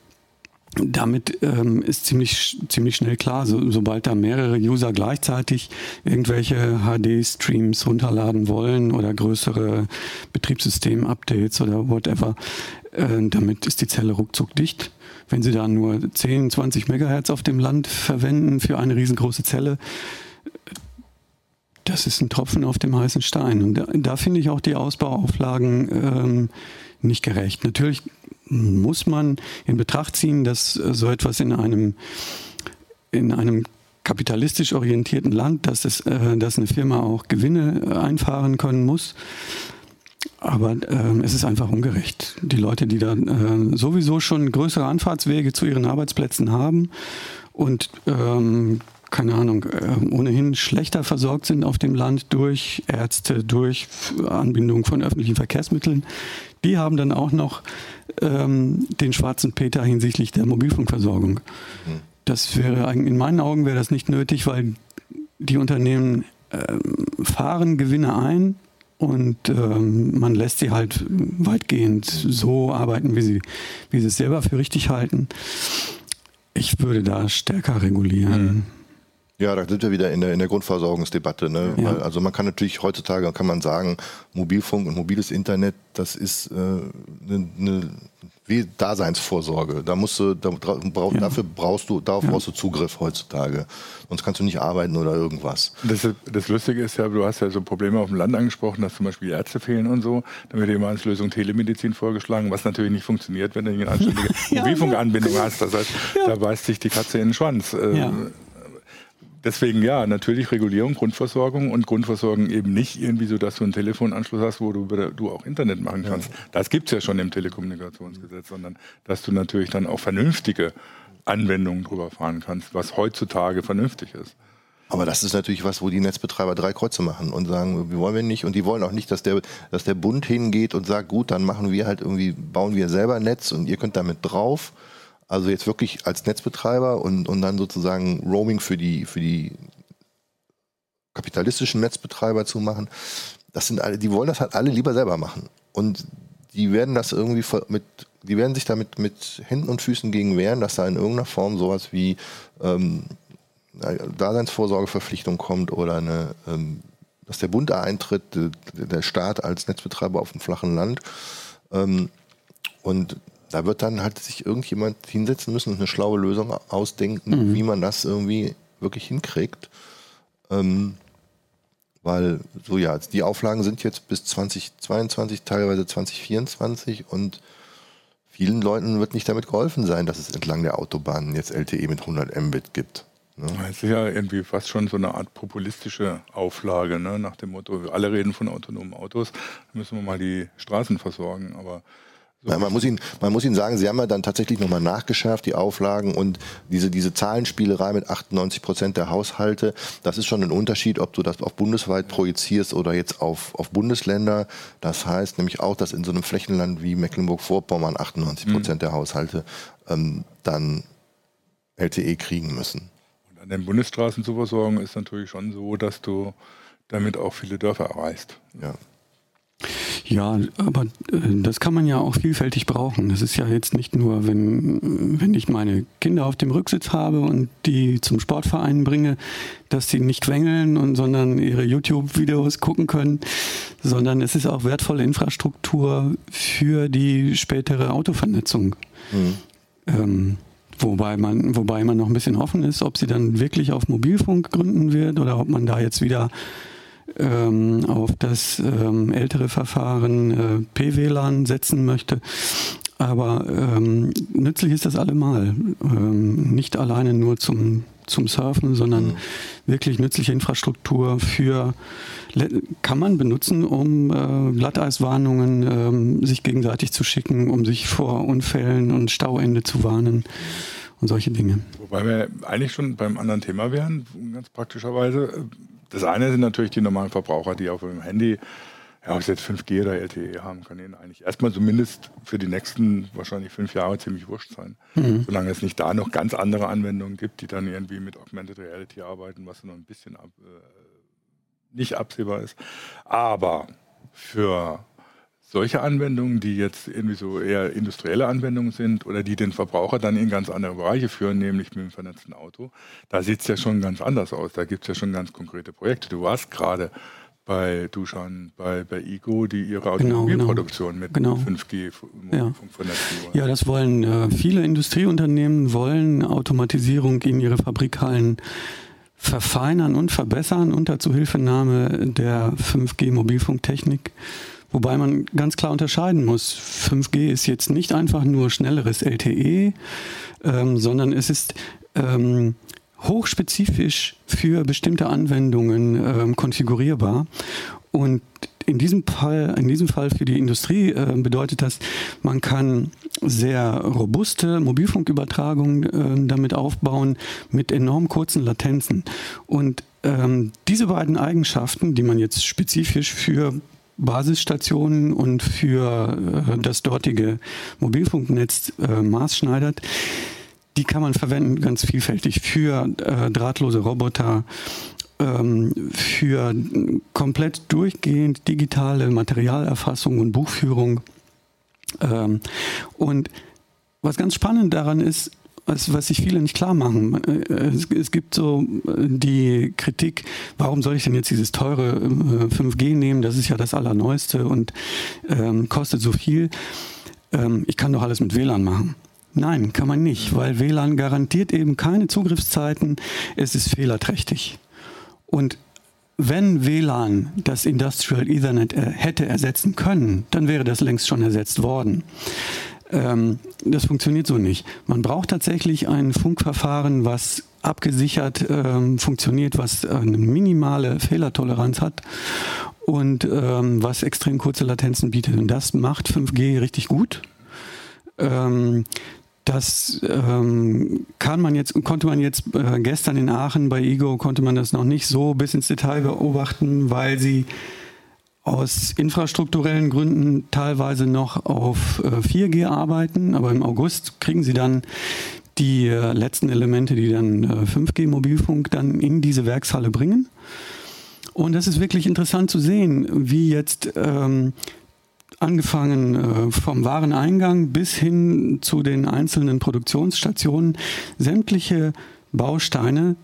damit ähm, ist ziemlich, ziemlich schnell klar, so, sobald da mehrere User gleichzeitig irgendwelche HD-Streams runterladen wollen oder größere Betriebssystem-Updates oder whatever, äh, damit ist die Zelle ruckzuck dicht. Wenn Sie da nur 10, 20 Megahertz auf dem Land verwenden für eine riesengroße Zelle, das ist ein Tropfen auf dem heißen Stein. Und da, da finde ich auch die Ausbauauflagen ähm, nicht gerecht. Natürlich muss man in Betracht ziehen, dass so etwas in einem, in einem kapitalistisch orientierten Land, dass, es, äh, dass eine Firma auch Gewinne äh, einfahren können muss. Aber ähm, es ist einfach ungerecht. Die Leute, die da äh, sowieso schon größere Anfahrtswege zu ihren Arbeitsplätzen haben und ähm, keine Ahnung, äh, ohnehin schlechter versorgt sind auf dem Land durch Ärzte, durch Anbindung von öffentlichen Verkehrsmitteln, die haben dann auch noch ähm, den schwarzen Peter hinsichtlich der Mobilfunkversorgung. Mhm. Das wäre in meinen Augen wäre das nicht nötig, weil die Unternehmen ähm, fahren Gewinne ein und ähm, man lässt sie halt weitgehend so arbeiten, wie sie, wie sie es selber für richtig halten. Ich würde da stärker regulieren. Mhm. Ja, da sind wir wieder in der, in der Grundversorgungsdebatte. Ne? Ja. also man kann natürlich heutzutage kann man sagen, Mobilfunk und mobiles Internet, das ist eine äh, ne, ne wie Daseinsvorsorge. Da musst du, da, brauch, ja. dafür brauchst du, darauf ja. brauchst du Zugriff heutzutage. Sonst kannst du nicht arbeiten oder irgendwas. Das, das, Lustige ist ja, du hast ja so Probleme auf dem Land angesprochen, dass zum Beispiel Ärzte fehlen und so. Dann wird immer als Lösung Telemedizin vorgeschlagen, was natürlich nicht funktioniert, wenn du eine anständige Mobilfunkanbindung hast. Das heißt, da beißt sich die Katze in den Schwanz. Ähm, Deswegen ja, natürlich Regulierung, Grundversorgung und Grundversorgung eben nicht irgendwie so, dass du einen Telefonanschluss hast, wo du, du auch Internet machen kannst. Ja. Das gibt's ja schon im Telekommunikationsgesetz, sondern dass du natürlich dann auch vernünftige Anwendungen drüber fahren kannst, was heutzutage vernünftig ist. Aber das ist natürlich was, wo die Netzbetreiber drei Kreuze machen und sagen, wir wollen wir nicht. Und die wollen auch nicht, dass der, dass der Bund hingeht und sagt, gut, dann machen wir halt irgendwie, bauen wir selber ein Netz und ihr könnt damit drauf. Also jetzt wirklich als Netzbetreiber und, und dann sozusagen Roaming für die, für die kapitalistischen Netzbetreiber zu machen. Das sind alle, die wollen das halt alle lieber selber machen. Und die werden das irgendwie mit, die werden sich damit mit Händen und Füßen gegen wehren, dass da in irgendeiner Form sowas wie ähm, Daseinsvorsorgeverpflichtung kommt oder eine, ähm, dass der Bund da eintritt, der Staat als Netzbetreiber auf dem flachen Land. Ähm, und da wird dann halt sich irgendjemand hinsetzen müssen und eine schlaue Lösung ausdenken, mhm. wie man das irgendwie wirklich hinkriegt. Ähm, weil, so ja, die Auflagen sind jetzt bis 2022, teilweise 2024 und vielen Leuten wird nicht damit geholfen sein, dass es entlang der Autobahnen jetzt LTE mit 100 Mbit gibt. Ne? Das ist ja irgendwie fast schon so eine Art populistische Auflage, ne? nach dem Motto, alle reden von autonomen Autos, müssen wir mal die Straßen versorgen, aber ja, man, muss ihn, man muss Ihnen sagen, Sie haben ja dann tatsächlich nochmal nachgeschärft, die Auflagen und diese, diese Zahlenspielerei mit 98 Prozent der Haushalte, das ist schon ein Unterschied, ob du das auf bundesweit projizierst oder jetzt auf, auf Bundesländer. Das heißt nämlich auch, dass in so einem Flächenland wie Mecklenburg-Vorpommern 98 Prozent mhm. der Haushalte ähm, dann LTE kriegen müssen. Und an den Bundesstraßen zu versorgen ist natürlich schon so, dass du damit auch viele Dörfer erreichst. Ja. Ja, aber äh, das kann man ja auch vielfältig brauchen. Das ist ja jetzt nicht nur, wenn, wenn ich meine Kinder auf dem Rücksitz habe und die zum Sportverein bringe, dass sie nicht quengeln und sondern ihre YouTube-Videos gucken können, sondern es ist auch wertvolle Infrastruktur für die spätere Autovernetzung. Mhm. Ähm, Wobei man, wobei man noch ein bisschen offen ist, ob sie dann wirklich auf Mobilfunk gründen wird oder ob man da jetzt wieder ähm, auf das ähm, ältere Verfahren äh, PWLAN setzen möchte. Aber ähm, nützlich ist das allemal. Ähm, nicht alleine nur zum, zum Surfen, sondern mhm. wirklich nützliche Infrastruktur für kann man benutzen, um äh, Glatteiswarnungen ähm, sich gegenseitig zu schicken, um sich vor Unfällen und Stauende zu warnen und solche Dinge. Wobei wir eigentlich schon beim anderen Thema wären, ganz praktischerweise. Das eine sind natürlich die normalen Verbraucher, die auf ihrem Handy, ja, ob sie jetzt 5G oder LTE haben, kann ihnen eigentlich erstmal zumindest für die nächsten wahrscheinlich fünf Jahre ziemlich wurscht sein. Mhm. Solange es nicht da noch ganz andere Anwendungen gibt, die dann irgendwie mit Augmented Reality arbeiten, was noch ein bisschen ab, äh, nicht absehbar ist. Aber für solche Anwendungen, die jetzt irgendwie so eher industrielle Anwendungen sind oder die den Verbraucher dann in ganz andere Bereiche führen, nämlich mit dem vernetzten Auto, da sieht es ja schon ganz anders aus. Da gibt es ja schon ganz konkrete Projekte. Du warst gerade bei Duschan, bei, bei IGO, die ihre genau, Automobilproduktion genau, genau. mit 5G ja. vernetzen wollen. Ja, das wollen äh, viele Industrieunternehmen, wollen Automatisierung in ihre Fabrikhallen verfeinern und verbessern unter Zuhilfenahme der 5G-Mobilfunktechnik. Wobei man ganz klar unterscheiden muss, 5G ist jetzt nicht einfach nur schnelleres LTE, ähm, sondern es ist ähm, hochspezifisch für bestimmte Anwendungen ähm, konfigurierbar. Und in diesem Fall, in diesem Fall für die Industrie äh, bedeutet das, man kann sehr robuste Mobilfunkübertragungen äh, damit aufbauen mit enorm kurzen Latenzen. Und ähm, diese beiden Eigenschaften, die man jetzt spezifisch für Basisstationen und für äh, das dortige Mobilfunknetz äh, maßschneidert. Die kann man verwenden ganz vielfältig für äh, drahtlose Roboter, ähm, für komplett durchgehend digitale Materialerfassung und Buchführung. Ähm, und was ganz spannend daran ist, was, was sich viele nicht klar machen. Äh, es, es, gibt so äh, die Kritik, warum soll ich denn jetzt dieses teure 5G äh, nehmen? Das ist ja das Allerneueste und ähm, kostet so viel. Ähm, ich kann doch alles mit WLAN machen. Nein, kann man nicht, weil WLAN garantiert eben keine Zugriffszeiten. Es ist fehlerträchtig. Und wenn WLAN das Industrial Ethernet hätte ersetzen können, dann wäre das längst schon ersetzt worden. Ähm, das funktioniert so nicht. Man braucht tatsächlich ein Funkverfahren, was abgesichert ähm, funktioniert, was eine minimale Fehlertoleranz hat und ähm, was extrem kurze Latenzen bietet. Und das macht 5G richtig gut. Ähm, Das ähm, kann man jetzt, konnte man jetzt äh, gestern in Aachen bei Ego konnte man das noch nicht so bis ins Detail beobachten, weil sie aus infrastrukturellen Gründen teilweise noch auf äh, 4G arbeiten, aber im August kriegen sie dann die äh, letzten Elemente, die dann 5G-Mobilfunk äh, dann in diese Werkshalle bringen. Und das ist wirklich interessant zu sehen, wie jetzt ähm, angefangen äh, vom Wareneingang bis hin zu den einzelnen Produktionsstationen sämtliche Bausteine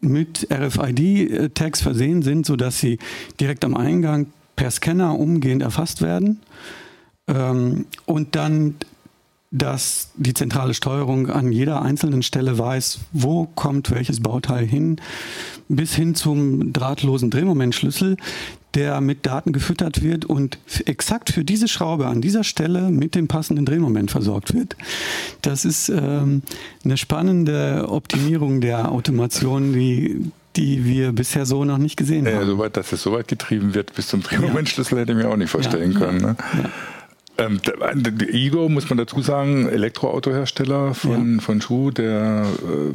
mit RFID-Tags versehen sind, sodass sie direkt am Eingang per Scanner umgehend erfasst werden ähm, und dann dass die zentrale Steuerung an jeder einzelnen Stelle weiß, wo kommt welches Bauteil hin, bis hin zum drahtlosen Drehmomentschlüssel, der mit Daten gefüttert wird und exakt für diese Schraube an dieser Stelle mit dem passenden Drehmoment versorgt wird. Das ist ähm, eine spannende Optimierung der Automation, die die wir bisher so noch nicht gesehen haben. Ja, soweit, dass es so weit getrieben wird bis zum Drehmomentschlüssel, ja. hätte ich mir auch nicht vorstellen ja, können. Ne? Ähm, Ego, muss man dazu sagen, Elektroautohersteller von, ja. von Schuh, der äh,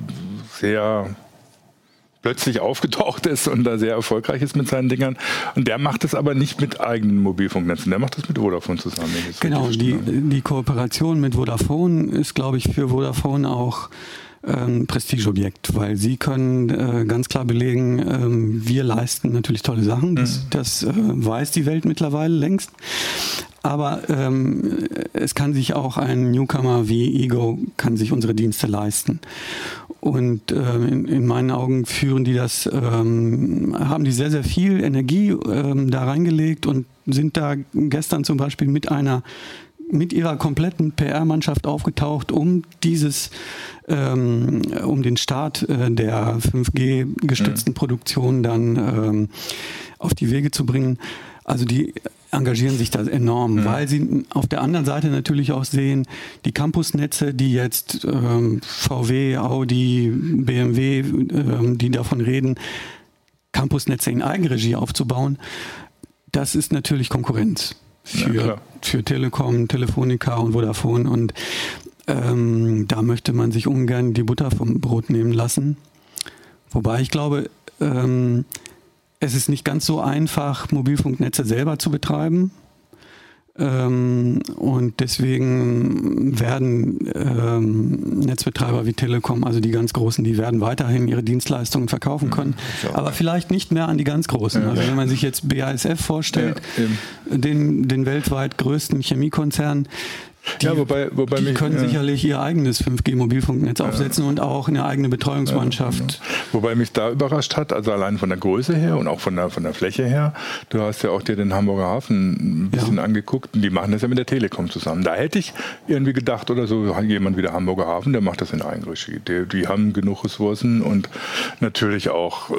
sehr plötzlich aufgetaucht ist und da sehr erfolgreich ist mit seinen Dingern. Und der macht es aber nicht mit eigenen Mobilfunknetzen, der macht das mit Vodafone zusammen. Genau, die, die Kooperation mit Vodafone ist, glaube ich, für Vodafone auch ähm, Prestigeobjekt, weil sie können äh, ganz klar belegen, ähm, wir leisten natürlich tolle Sachen. Das, mhm. das äh, weiß die Welt mittlerweile längst. Aber ähm, es kann sich auch ein Newcomer wie Ego, kann sich unsere Dienste leisten. Und ähm, in, in, meinen Augen führen die das, ähm, haben die sehr, sehr viel Energie ähm, da reingelegt und sind da gestern zum Beispiel mit einer mit ihrer kompletten PR-Mannschaft aufgetaucht, um dieses, ähm, um den Start äh, der 5G-gestützten mhm. Produktion dann ähm, auf die Wege zu bringen. Also die engagieren sich da enorm, mhm. weil sie auf der anderen Seite natürlich auch sehen, die Campusnetze, die jetzt ähm, VW, Audi, BMW, ähm, die davon reden, Campusnetze in Eigenregie aufzubauen, das ist natürlich Konkurrenz für, ja, für Telekom, Telefonica und Vodafone und ähm, da möchte man sich ungern die Butter vom Brot nehmen lassen. Wobei ich glaube, ähm, es ist nicht ganz so einfach, Mobilfunknetze selber zu betreiben. Ähm, und deswegen werden ähm, Netzbetreiber wie Telekom, also die ganz Großen, die werden weiterhin ihre Dienstleistungen verkaufen können, ja, aber vielleicht nicht mehr an die ganz Großen. Also wenn man sich jetzt BASF vorstellt, ja, den, den weltweit größten Chemiekonzern, die, ja, wobei, wobei die mich, können ja. sicherlich ihr eigenes 5G-Mobilfunknetz ja. aufsetzen und auch eine eigene Betreuungsmannschaft. Wobei mich da überrascht hat, also allein von der Größe her und auch von der, von der Fläche her, du hast ja auch dir den Hamburger Hafen ein bisschen angeguckt und die machen das ja mit der Telekom zusammen. Da hätte ich irgendwie gedacht oder so, jemand wie der Hamburger Hafen, der macht das in Eigenregie. Die, die haben genug Ressourcen und natürlich auch äh,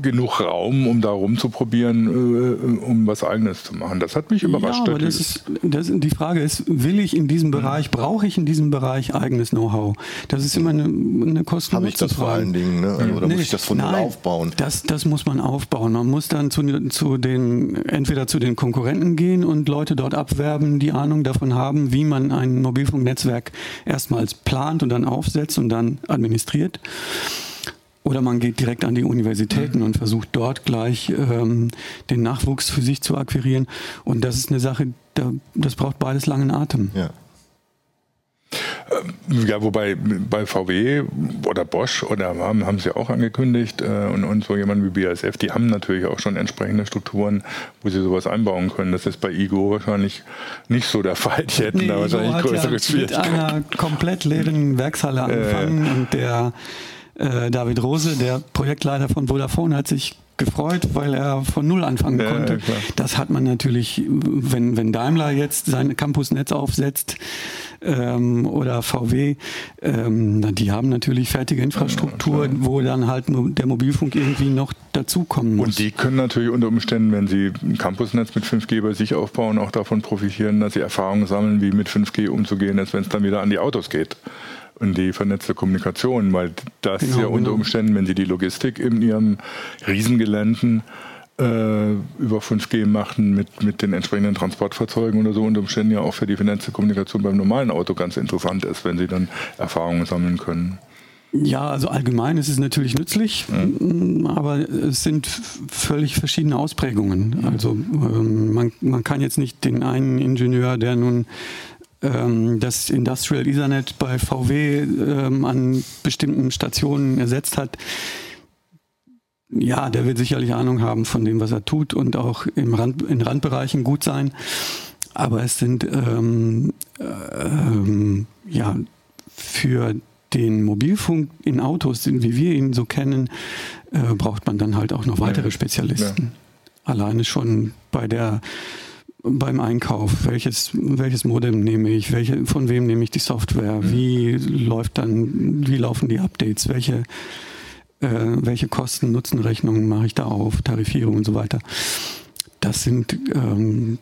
genug Raum, um da rumzuprobieren, äh, um was Eigenes zu machen. Das hat mich überrascht. Ja, aber das ist, das, die Frage ist, will ich in diesem Bereich, brauche ich in diesem Bereich eigenes Know-how? Das ist immer eine, eine kosten Habe ich das vor allen Dingen, ne? oder nee, muss ich das von null aufbauen? Das, das muss man aufbauen. Man muss dann zu, zu den, entweder zu den Konkurrenten gehen und Leute dort abwerben, die Ahnung davon haben, wie man ein Mobilfunknetzwerk erstmals plant und dann aufsetzt und dann administriert. Oder man geht direkt an die Universitäten und versucht dort gleich ähm, den Nachwuchs für sich zu akquirieren. Und das ist eine Sache, da, das braucht beides langen Atem. Ja. Ähm, ja, wobei bei VW oder Bosch oder haben, haben sie auch angekündigt äh, und, und so jemand wie BASF, die haben natürlich auch schon entsprechende Strukturen, wo sie sowas einbauen können. Das ist bei Igo wahrscheinlich nicht so der Fall. Die hätten nee, da wahrscheinlich größere ja Schwierigkeiten. Mit einer komplett leeren Werkshalle angefangen äh, und der äh, David Rose, der Projektleiter von Vodafone, hat sich gefreut, weil er von Null anfangen ja, konnte. Ja, das hat man natürlich, wenn, wenn Daimler jetzt sein Campusnetz aufsetzt ähm, oder VW, ähm, die haben natürlich fertige Infrastruktur, ja, wo dann halt der Mobilfunk irgendwie noch dazukommen muss. Und die können natürlich unter Umständen, wenn sie ein Campusnetz mit 5G bei sich aufbauen, auch davon profitieren, dass sie Erfahrungen sammeln, wie mit 5G umzugehen, als wenn es dann wieder an die Autos geht und die vernetzte Kommunikation, weil das genau, ja unter genau. Umständen, wenn Sie die Logistik in Ihren Riesengeländen äh, über 5G machen mit, mit den entsprechenden Transportfahrzeugen oder so unter Umständen ja auch für die finanzielle Kommunikation beim normalen Auto ganz interessant ist, wenn sie dann Erfahrungen sammeln können. Ja, also allgemein ist es natürlich nützlich, mhm. aber es sind völlig verschiedene Ausprägungen. Also ähm, man, man kann jetzt nicht den einen Ingenieur, der nun ähm, das Industrial Ethernet bei VW ähm, an bestimmten Stationen ersetzt hat, ja, der wird sicherlich Ahnung haben von dem, was er tut und auch im Rand, in Randbereichen gut sein. Aber es sind ähm, ähm, ja für den Mobilfunk in Autos, wie wir ihn so kennen, äh, braucht man dann halt auch noch weitere Spezialisten. Ja. Alleine schon bei der beim Einkauf, welches, welches Modem nehme ich, welche, von wem nehme ich die Software, wie läuft dann, wie laufen die Updates, welche äh, welche Kosten-Nutzen-Rechnungen mache ich da auf, Tarifierung und so weiter. Das sind, ähm,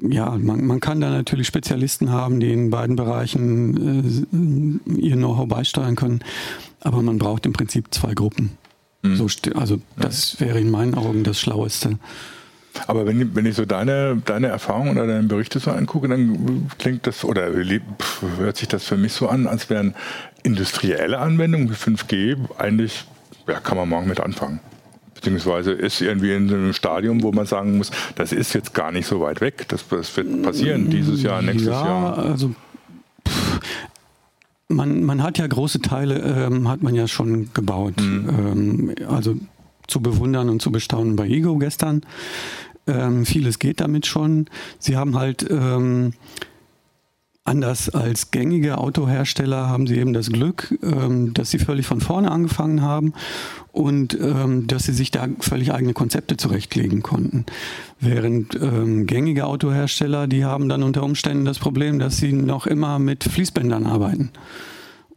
ja, man, man kann da natürlich Spezialisten haben, die in beiden Bereichen äh, ihr Know-how beisteuern können, aber man braucht im Prinzip zwei Gruppen. Mhm. So, also das wäre in meinen Augen das Schlaueste. Aber wenn, wenn ich so deine, deine Erfahrung oder deine Berichte so angucke, dann klingt das oder hört sich das für mich so an, als wären industrielle Anwendungen wie 5G eigentlich, ja, kann man morgen mit anfangen. Beziehungsweise ist irgendwie in einem Stadium, wo man sagen muss, das ist jetzt gar nicht so weit weg. Das, das wird passieren dieses Jahr, nächstes ja, Jahr. Also man, man hat ja große Teile, ähm, hat man ja schon gebaut. Mhm. Ähm, also zu bewundern und zu bestaunen bei Ego gestern. Ähm, vieles geht damit schon. Sie haben halt ähm, Anders als gängige Autohersteller haben sie eben das Glück, ähm, dass sie völlig von vorne angefangen haben und ähm, dass sie sich da völlig eigene Konzepte zurechtlegen konnten. Während ähm, gängige Autohersteller, die haben dann unter Umständen das Problem, dass sie noch immer mit Fließbändern arbeiten.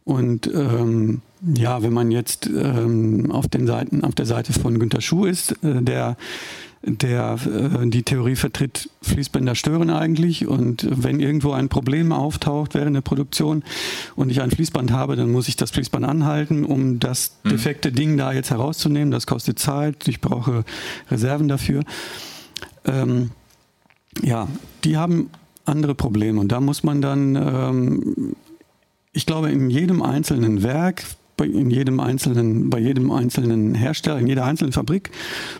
Und ähm, ja, wenn man jetzt ähm, auf den Seiten, auf der Seite von Günter Schuh ist, äh, der der äh, die Theorie vertritt, Fließbänder stören eigentlich und wenn irgendwo ein Problem auftaucht während der Produktion und ich ein Fließband habe, dann muss ich das Fließband anhalten, um das mhm. defekte Ding da jetzt herauszunehmen. Das kostet Zeit, ich brauche Reserven dafür. Ähm, ja, die haben andere Probleme und da muss man dann, ähm, ich glaube, in jedem einzelnen Werk in jedem einzelnen, bei jedem einzelnen Hersteller, in jeder einzelnen Fabrik,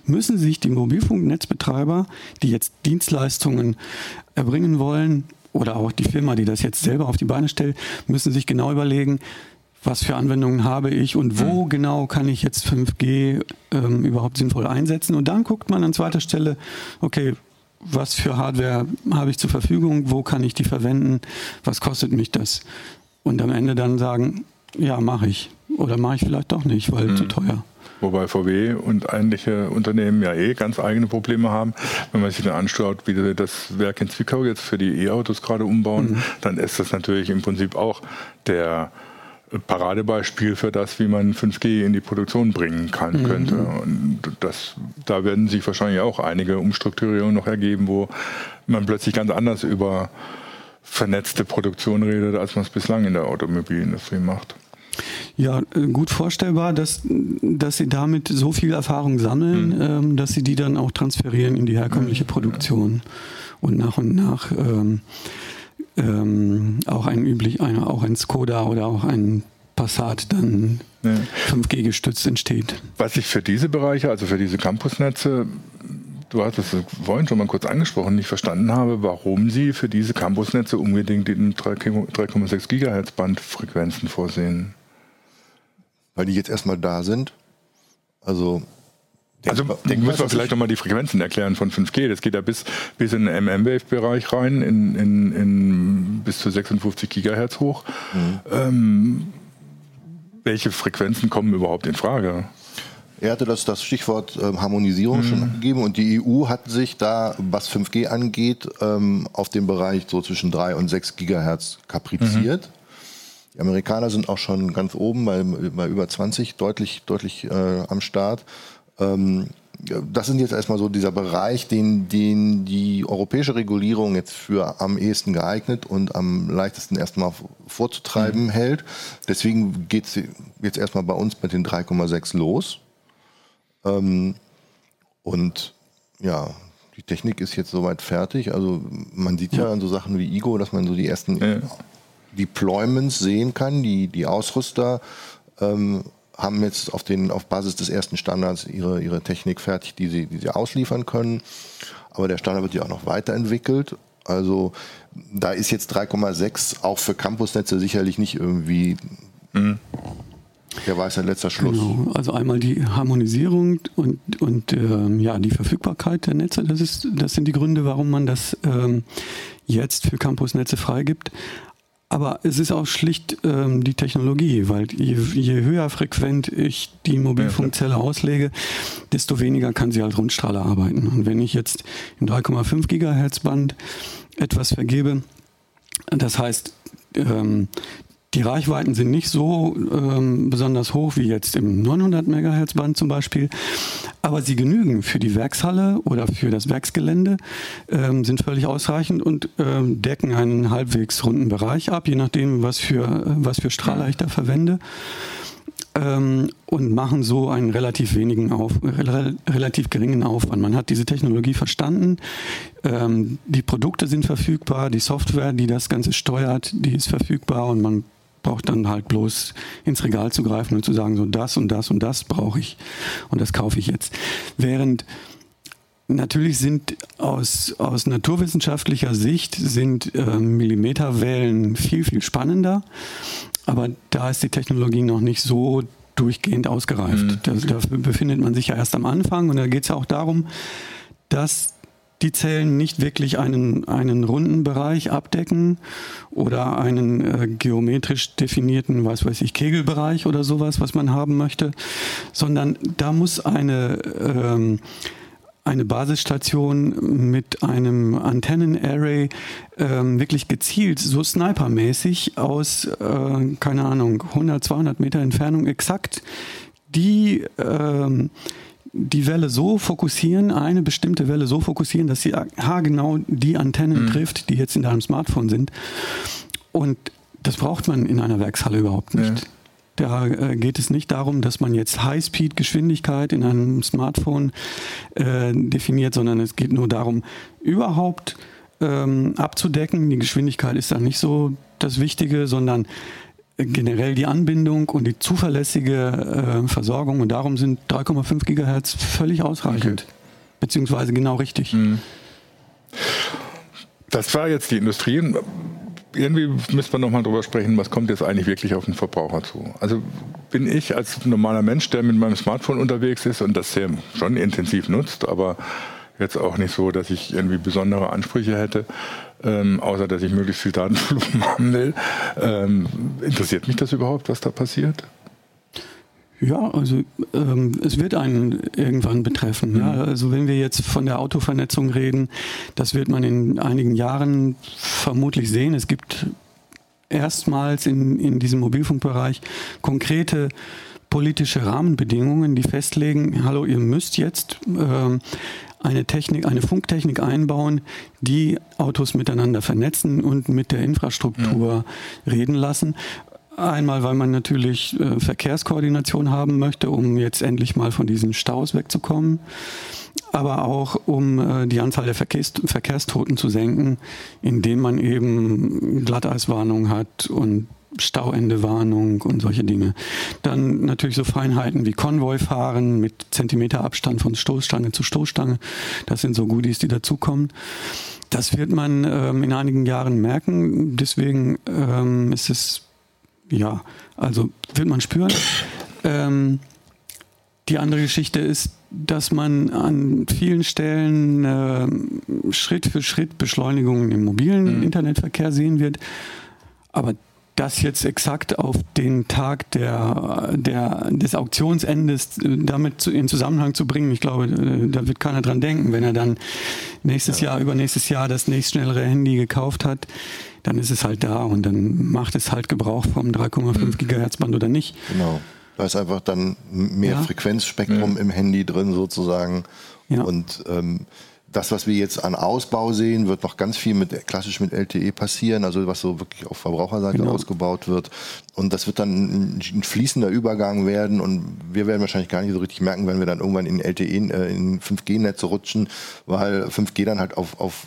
müssen sich die Mobilfunknetzbetreiber, die jetzt Dienstleistungen erbringen wollen, oder auch die Firma, die das jetzt selber auf die Beine stellt, müssen sich genau überlegen, was für Anwendungen habe ich und wo mhm. genau kann ich jetzt 5G ähm, überhaupt sinnvoll einsetzen. Und dann guckt man an zweiter Stelle, okay, was für Hardware habe ich zur Verfügung, wo kann ich die verwenden, was kostet mich das? Und am Ende dann sagen, ja, mache ich. Oder mache ich vielleicht doch nicht, weil mhm. zu teuer. Wobei VW und ähnliche Unternehmen ja eh ganz eigene Probleme haben. Wenn man sich dann anschaut, wie sie das Werk in Zwickau jetzt für die E-Autos gerade umbauen, mhm. dann ist das natürlich im Prinzip auch der Paradebeispiel für das, wie man 5G in die Produktion bringen kann, mhm. könnte. Und das, da werden sich wahrscheinlich auch einige Umstrukturierungen noch ergeben, wo man plötzlich ganz anders über vernetzte Produktion redet, als man es bislang in der Automobilindustrie macht. Ja, äh, gut vorstellbar, dass, dass sie damit so viel Erfahrung sammeln, mhm. ähm, dass sie die dann auch transferieren in die herkömmliche Produktion und nach und nach ähm, ähm, auch ein üblich, ein, auch ein Skoda oder auch ein Passat dann ja. 5G gestützt entsteht. Was ich für diese Bereiche, also für diese Campusnetze, du hattest es vorhin schon mal kurz angesprochen, nicht verstanden habe, warum sie für diese Campusnetze unbedingt in 3,6 Gigahertz Bandfrequenzen vorsehen weil die jetzt erstmal da sind. Also also müssen wir vielleicht nochmal die Frequenzen erklären von 5G. Das geht ja bis, bis in den MM-Wave-Bereich rein, in, in, in bis zu 56 Gigahertz hoch. Mhm. Ähm, welche Frequenzen kommen überhaupt in Frage? Er hatte das, das Stichwort ähm, Harmonisierung mhm. schon gegeben und die EU hat sich da, was 5G angeht, ähm, auf den Bereich so zwischen 3 und 6 Gigahertz kapriziert. Mhm. Die Amerikaner sind auch schon ganz oben bei, bei über 20, deutlich, deutlich äh, am Start. Ähm, das sind jetzt erstmal so dieser Bereich, den, den die europäische Regulierung jetzt für am ehesten geeignet und am leichtesten erstmal vorzutreiben mhm. hält. Deswegen geht es jetzt erstmal bei uns mit den 3,6 los. Ähm, Und ja, die Technik ist jetzt soweit fertig. Also man sieht ja, ja an so Sachen wie Igo, dass man so die ersten ja. Deployments sehen kann. Die, die Ausrüster ähm, haben jetzt auf, den, auf Basis des ersten Standards ihre, ihre Technik fertig, die sie, die sie ausliefern können. Aber der Standard wird ja auch noch weiterentwickelt. Also da ist jetzt 3,6 auch für Campusnetze sicherlich nicht irgendwie mhm. der weiße letzter Schluss. Genau. Also einmal die Harmonisierung und, und ähm, ja, die Verfügbarkeit der Netze, das, ist, das sind die Gründe, warum man das ähm, jetzt für Campusnetze freigibt. Aber es ist auch schlicht ähm, die Technologie, weil je, je, höher frequent ich die Mobilfunkzelle auslege, desto weniger kann sie als Rundstrahler arbeiten. Und wenn ich jetzt im 3,5 Gigahertz Band etwas vergebe, das heißt, ähm, die Reichweiten sind nicht so ähm, besonders hoch wie jetzt im 900 MHz Band zum Beispiel, aber sie genügen für die Werkshalle oder für das Werksgelände, ähm, sind völlig ausreichend und ähm, decken einen halbwegs runden Bereich ab, je nachdem, was für, äh, was für Strahler ich da verwende. Ähm, und machen so einen relativ wenigen auf, re relativ geringen Aufwand. Man hat diese Technologie verstanden, ähm, die Produkte sind verfügbar, die Software, die das Ganze steuert, die ist verfügbar und man braucht dann halt bloß ins Regal zu greifen und zu sagen, so das und das und das brauche ich und das kaufe ich jetzt. Während Natürlich sind aus, aus naturwissenschaftlicher Sicht sind äh, Millimeterwellen viel, viel spannender, aber da ist die Technologie noch nicht so durchgehend ausgereift. Mhm. Da, da befindet man sich ja erst am Anfang und da geht es ja auch darum, dass die Zellen nicht wirklich einen, einen runden Bereich abdecken oder einen äh, geometrisch definierten, was weiß ich, Kegelbereich oder sowas, was man haben möchte, sondern da muss eine, ähm, eine Basisstation mit einem Antennenarray ähm, wirklich gezielt, so snipermäßig aus, äh, keine Ahnung, 100, 200 Meter Entfernung exakt die ähm, die Welle so fokussieren, eine bestimmte Welle so fokussieren, dass sie haargenau die Antennen mhm. trifft, die jetzt in deinem Smartphone sind. Und das braucht man in einer Werkshalle überhaupt nicht. Ja. Da äh, geht es nicht darum, dass man jetzt High-Speed-Geschwindigkeit in einem Smartphone äh, definiert, sondern es geht nur darum, überhaupt ähm, abzudecken. Die Geschwindigkeit ist da nicht so das Wichtige, sondern generell die Anbindung und die zuverlässige äh, Versorgung und darum sind 3,5 Gigahertz völlig ausreichend, okay. beziehungsweise genau richtig. Mhm. Das war jetzt die Industrie. Irgendwie müssen wir nochmal drüber sprechen, was kommt jetzt eigentlich wirklich auf den Verbraucher zu. Also bin ich als normaler Mensch, der mit meinem Smartphone unterwegs ist und das sehr schon intensiv nutzt, aber jetzt auch nicht so, dass ich irgendwie besondere Ansprüche hätte, ähm, außer dass ich möglichst viel Datenvolumen haben will. Ähm, interessiert mich das überhaupt, was da passiert? Ja, also ähm, es wird einen irgendwann betreffen. Mhm. Ja. Also wenn wir jetzt von der Autovernetzung reden, das wird man in einigen Jahren vermutlich sehen. Es gibt erstmals in, in diesem Mobilfunkbereich konkrete politische Rahmenbedingungen, die festlegen, hallo, ihr müsst jetzt ähm, eine Technik, eine Funktechnik einbauen, die Autos miteinander vernetzen und mit der Infrastruktur ja. reden lassen. Einmal, weil man natürlich äh, Verkehrskoordination haben möchte, um jetzt endlich mal von diesen Staus wegzukommen, aber auch um äh, die Anzahl der Verkehrs Verkehrstoten zu senken, indem man eben Glatteiswarnung hat und Stauendewarnung und solche Dinge. Dann natürlich so Feinheiten wie Konvoifahren mit Zentimeterabstand von Stoßstange zu Stoßstange. Das sind so Goodies, die dazukommen. Das wird man ähm, in einigen Jahren merken. Deswegen ähm, ist es, ja, also wird man spüren. Ähm, die andere Geschichte ist, dass man an vielen Stellen äh, Schritt für Schritt Beschleunigungen im mobilen mhm. Internetverkehr sehen wird. Aber das jetzt exakt auf den Tag der, der, des Auktionsendes äh, damit zu, in Zusammenhang zu bringen, ich glaube, äh, da wird keiner dran denken. Wenn er dann nächstes ja. Jahr, übernächstes Jahr das nächstschnellere Handy gekauft hat, dann ist es halt da und dann macht es halt Gebrauch vom 3,5 mhm. Gigahertz Band oder nicht. Genau. Da ist einfach dann mehr ja. Frequenzspektrum ja. im Handy drin sozusagen. Ja. Und ähm, das, was wir jetzt an Ausbau sehen, wird noch ganz viel mit klassisch mit LTE passieren, also was so wirklich auf Verbraucherseite genau. ausgebaut wird. Und das wird dann ein, fließender Übergang werden und wir werden wahrscheinlich gar nicht so richtig merken, wenn wir dann irgendwann in LTE, äh, in 5G-Netze rutschen, weil 5G dann halt auf, auf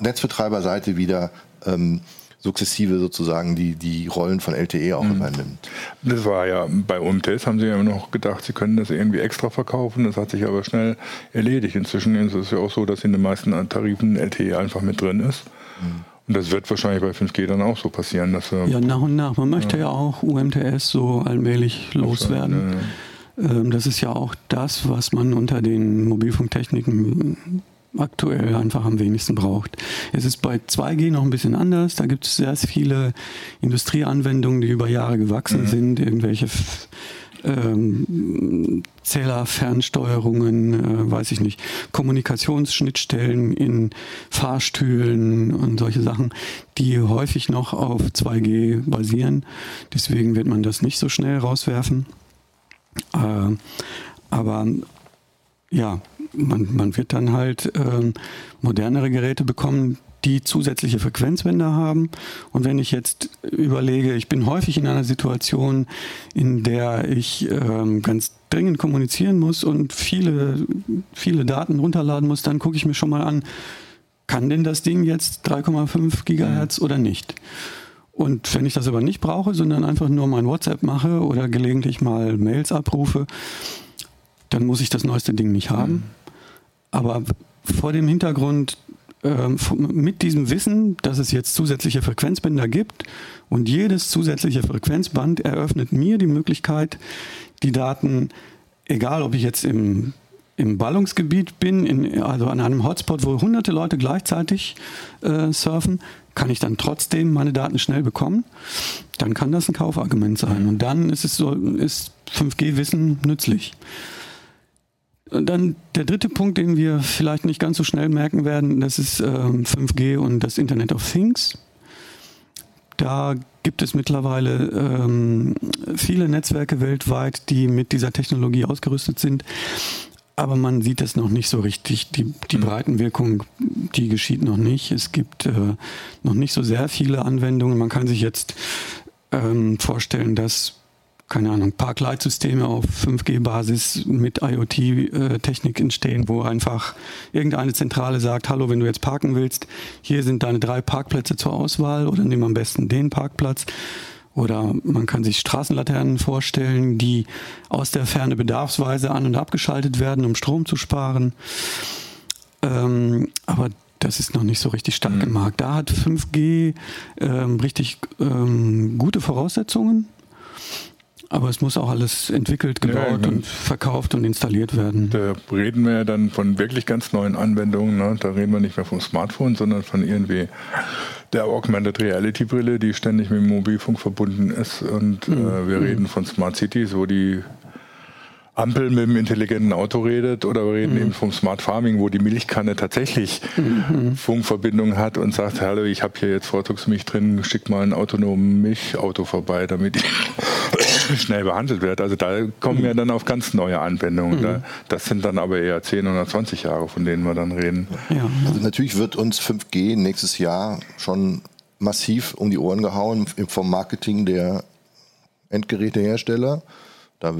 Netzbetreiberseite wieder ähm, sukzessive sozusagen die, die Rollen von LTE auch mhm. übernimmt. Das war ja bei UMTS haben sie ja immer noch gedacht, sie können das irgendwie extra verkaufen. Das hat sich aber schnell erledigt. Inzwischen ist es ja auch so, dass in den meisten Tarifen LTE einfach mit drin ist. Mhm. Und das wird wahrscheinlich bei 5G dann auch so passieren. Dass ja, nach und nach. Man möchte ja, ja auch UMTS so allmählich loswerden. Ja, ja. Ähm, das ist ja auch das, was man unter den Mobilfunktechniken aktuell einfach am wenigsten braucht. Es ist bei 2G noch ein bisschen anders. Da gibt es sehr viele Industrieanwendungen, die über Jahre gewachsen mhm. sind. Irgendwelche ähm, Zählerfernsteuerungen, äh, weiß ich nicht, Kommunikationsschnittstellen in Fahrstühlen und solche Sachen, die häufig noch auf 2G basieren. Deswegen wird man das nicht so schnell rauswerfen. Äh, aber ja, man, man wird dann halt ähm, modernere Geräte bekommen, die zusätzliche Frequenzwender haben. Und wenn ich jetzt überlege, ich bin häufig in einer Situation, in der ich ähm, ganz dringend kommunizieren muss und viele, viele Daten runterladen muss, dann gucke ich mir schon mal an, kann denn das Ding jetzt 3,5 Gigahertz mhm. oder nicht? Und wenn ich das aber nicht brauche, sondern einfach nur mein WhatsApp mache oder gelegentlich mal Mails abrufe, dann muss ich das neueste Ding nicht haben. Mhm. Aber vor dem Hintergrund, äh, mit diesem Wissen, dass es jetzt zusätzliche Frequenzbänder gibt und jedes zusätzliche Frequenzband eröffnet mir die Möglichkeit, die Daten, egal ob ich jetzt im im Ballungsgebiet bin, in, also an einem Hotspot, wo hunderte Leute gleichzeitig äh, surfen, kann ich dann trotzdem meine Daten schnell bekommen, dann kann das ein Kaufargument sein. Und dann ist es so, ist 5G-Wissen nützlich. Und dann der dritte Punkt, den wir vielleicht nicht ganz so schnell merken werden, das ist ähm, 5G und das Internet of Things. Da gibt es mittlerweile ähm, viele Netzwerke weltweit, die mit dieser Technologie ausgerüstet sind. Aber man sieht es noch nicht so richtig. Die, die mhm. Breitenwirkung, die geschieht noch nicht. Es gibt äh, noch nicht so sehr viele Anwendungen. Man kann sich jetzt ähm, vorstellen, dass keine Ahnung, Parkleitsysteme auf 5G-Basis mit IoT-Technik entstehen, wo einfach irgendeine Zentrale sagt, hallo, wenn du jetzt parken willst, hier sind deine drei Parkplätze zur Auswahl oder nimm am besten den Parkplatz. Oder man kann sich Straßenlaternen vorstellen, die aus der Ferne bedarfsweise an- und abgeschaltet werden, um Strom zu sparen. Ähm, aber das ist noch nicht so richtig stark mhm. im Markt. Da hat 5G ähm, richtig ähm, gute Voraussetzungen. Aber es muss auch alles entwickelt, gebaut ja, und verkauft und installiert werden. Da reden wir ja dann von wirklich ganz neuen Anwendungen. Ne? Da reden wir nicht mehr vom Smartphone, sondern von irgendwie der Augmented Reality Brille, die ständig mit dem Mobilfunk verbunden ist. Und äh, mhm. äh, wir mhm. reden von Smart Cities, wo die Ampel mit dem intelligenten Auto redet oder wir reden mhm. eben vom Smart Farming, wo die Milchkanne tatsächlich mhm. Funkverbindung hat und sagt, hallo, ich habe hier jetzt Vorzugsmilch drin, schick mal ein autonomes Milchauto vorbei, damit ich schnell behandelt wird. Also da kommen wir dann auf ganz neue Anwendungen. Mhm. Da, das sind dann aber eher 10 oder 20 Jahre, von denen wir dann reden. Ja. Also natürlich wird uns 5G nächstes Jahr schon massiv um die Ohren gehauen vom Marketing der Endgerätehersteller.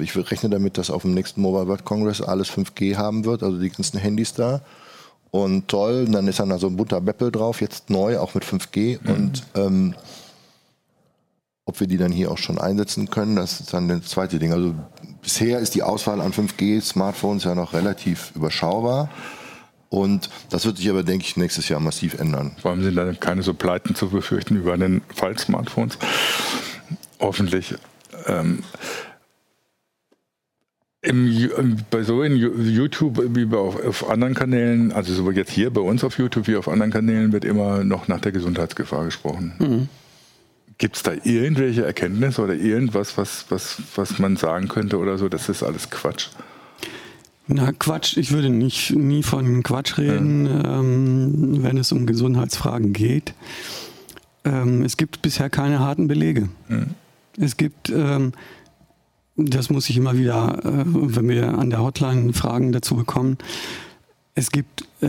ich rechne damit, dass auf dem nächsten Mobile World Congress alles 5G haben wird, also die ganzen Handys da. Und toll, und dann ist dann da so ein bunter Beppel drauf, jetzt neu, auch mit 5G. Mhm. Und ähm, ob wir die dann hier auch schon einsetzen können, das ist dann das zweite Ding. Also bisher ist die Auswahl an 5G-Smartphones ja noch relativ überschaubar. Und das wird sich aber, denke ich, nächstes Jahr massiv ändern. Vor allem sind da keine so Pleiten zu befürchten über den Fall-Smartphones. Hoffentlich. Ähm, im, bei so in YouTube wie auf, auf, anderen Kanälen, also sowohl jetzt hier bei uns auf YouTube wie auf anderen Kanälen, wird immer noch nach der Gesundheitsgefahr gesprochen. Mhm. Gibt es da irgendwelche Erkenntnisse oder irgendwas, was, was, was man sagen könnte oder so? Das ist alles Quatsch. Na, Quatsch, ich würde nicht, nie von Quatsch reden, ja. ähm, wenn es um Gesundheitsfragen geht. Ähm, es gibt bisher keine harten Belege. Mhm. Es gibt, ähm, das muss ich immer wieder, äh, wenn wir an der Hotline Fragen dazu bekommen, Es gibt äh,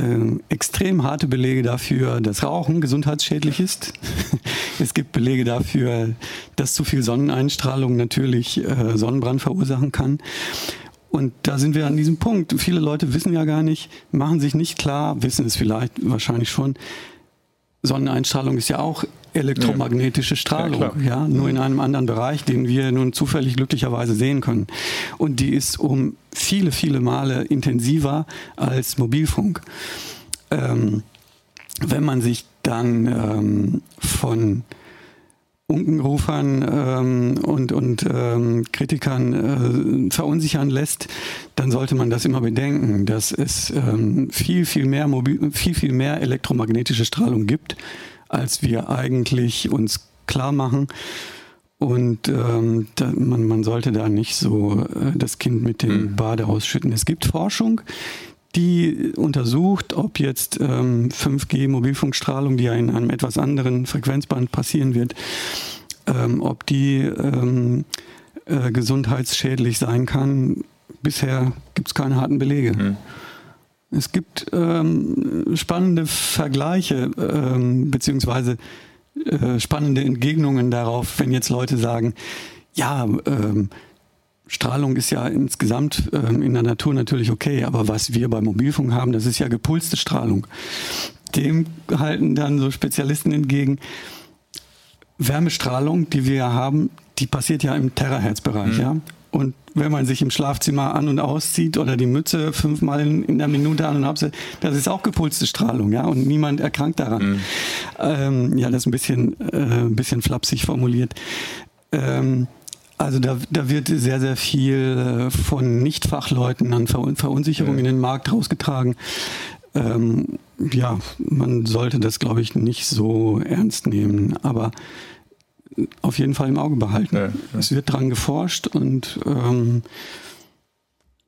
extrem harte Belege dafür, dass Rauchen gesundheitsschädlich ist. es gibt Belege dafür, dass zu viel Sonneneinstrahlung natürlich äh, Sonnenbrand verursachen kann. Und da sind wir an diesem Punkt. Viele Leute wissen ja gar nicht, machen sich nicht klar, wissen es vielleicht wahrscheinlich schon. Sonneneinstrahlung ist ja auch elektromagnetische Strahlung, ja, ja, nur in einem anderen Bereich, den wir nun zufällig glücklicherweise sehen können. Und die ist um viele, viele Male intensiver als Mobilfunk. Ähm, wenn man sich dann ähm, von Unkenrufern ähm, und, und ähm, Kritikern äh, verunsichern lässt, dann sollte man das immer bedenken, dass es ähm, viel, viel mehr, Mobil viel, viel mehr elektromagnetische Strahlung gibt, als wir eigentlich uns klar machen. Und ähm, da, man, man sollte da nicht so äh, das Kind mit dem hm. Bade ausschütten. Es gibt Forschung, die untersucht, ob jetzt ähm, 5G-Mobilfunkstrahlung, die ja in einem etwas anderen Frequenzband passieren wird, ähm, ob die ähm, äh, gesundheitsschädlich sein kann. Bisher gibt es keine harten Belege. Mhm. Es gibt ähm, spannende Vergleiche ähm, beziehungsweise äh, spannende Entgegnungen darauf, wenn jetzt Leute sagen, ja, ähm, Strahlung ist ja insgesamt ähm, in der Natur natürlich okay, aber was wir beim Mobilfunk haben, das ist ja gepulste Strahlung. Dem halten dann so Spezialisten entgegen, Wärmestrahlung, die wir haben, die passiert ja im Terahertz-Bereich, mhm. ja. Und wenn man sich im Schlafzimmer an- und auszieht oder die Mütze fünfmal in, der Minute an- und absetzt, das ist auch gepulste Strahlung, ja, und niemand erkrankt daran. Mhm. Ähm, ja, das ist ein bisschen, äh, ein bisschen flapsig formuliert. Ähm, also da, da wird sehr, sehr viel äh, von Nichtfachleuten an Verunsicherung ja. in den Markt rausgetragen. Ähm, ja, man sollte das, glaube ich, nicht so ernst nehmen. Aber auf jeden Fall im Auge behalten. Ja, ja. Es wird dran geforscht und ähm,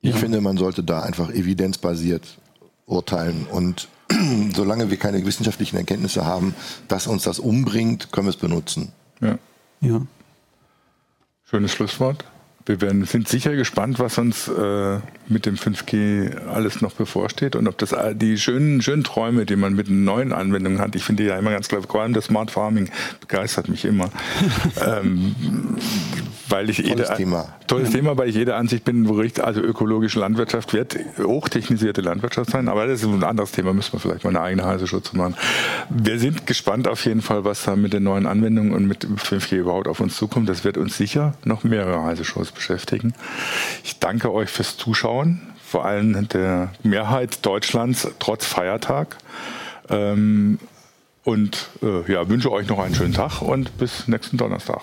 ich ja. finde, man sollte da einfach evidenzbasiert urteilen und solange wir keine wissenschaftlichen Erkenntnisse haben, dass uns das umbringt, können wir es benutzen. Ja. ja. Schönes Schlusswort. Wir werden, sind sicher gespannt, was uns äh, mit dem 5G alles noch bevorsteht und ob das die schönen, schönen Träume, die man mit neuen Anwendungen hat. Ich finde ja immer ganz klar, vor allem das Smart Farming begeistert mich immer. ähm, weil ich tolles jede, Thema. Tolles. Thema, weil ich jeder Ansicht bin, also ökologische Landwirtschaft wird hochtechnisierte Landwirtschaft sein, aber das ist ein anderes Thema, müssen wir vielleicht mal eine eigene heiße Schutz machen. Wir sind gespannt auf jeden Fall, was da mit den neuen Anwendungen und mit 5G überhaupt auf uns zukommt. Das wird uns sicher noch mehrere heiße Shows beschäftigen. Ich danke euch fürs Zuschauen, vor allem der Mehrheit Deutschlands trotz Feiertag. Ähm, und äh, ja, wünsche euch noch einen schönen Tag und bis nächsten Donnerstag.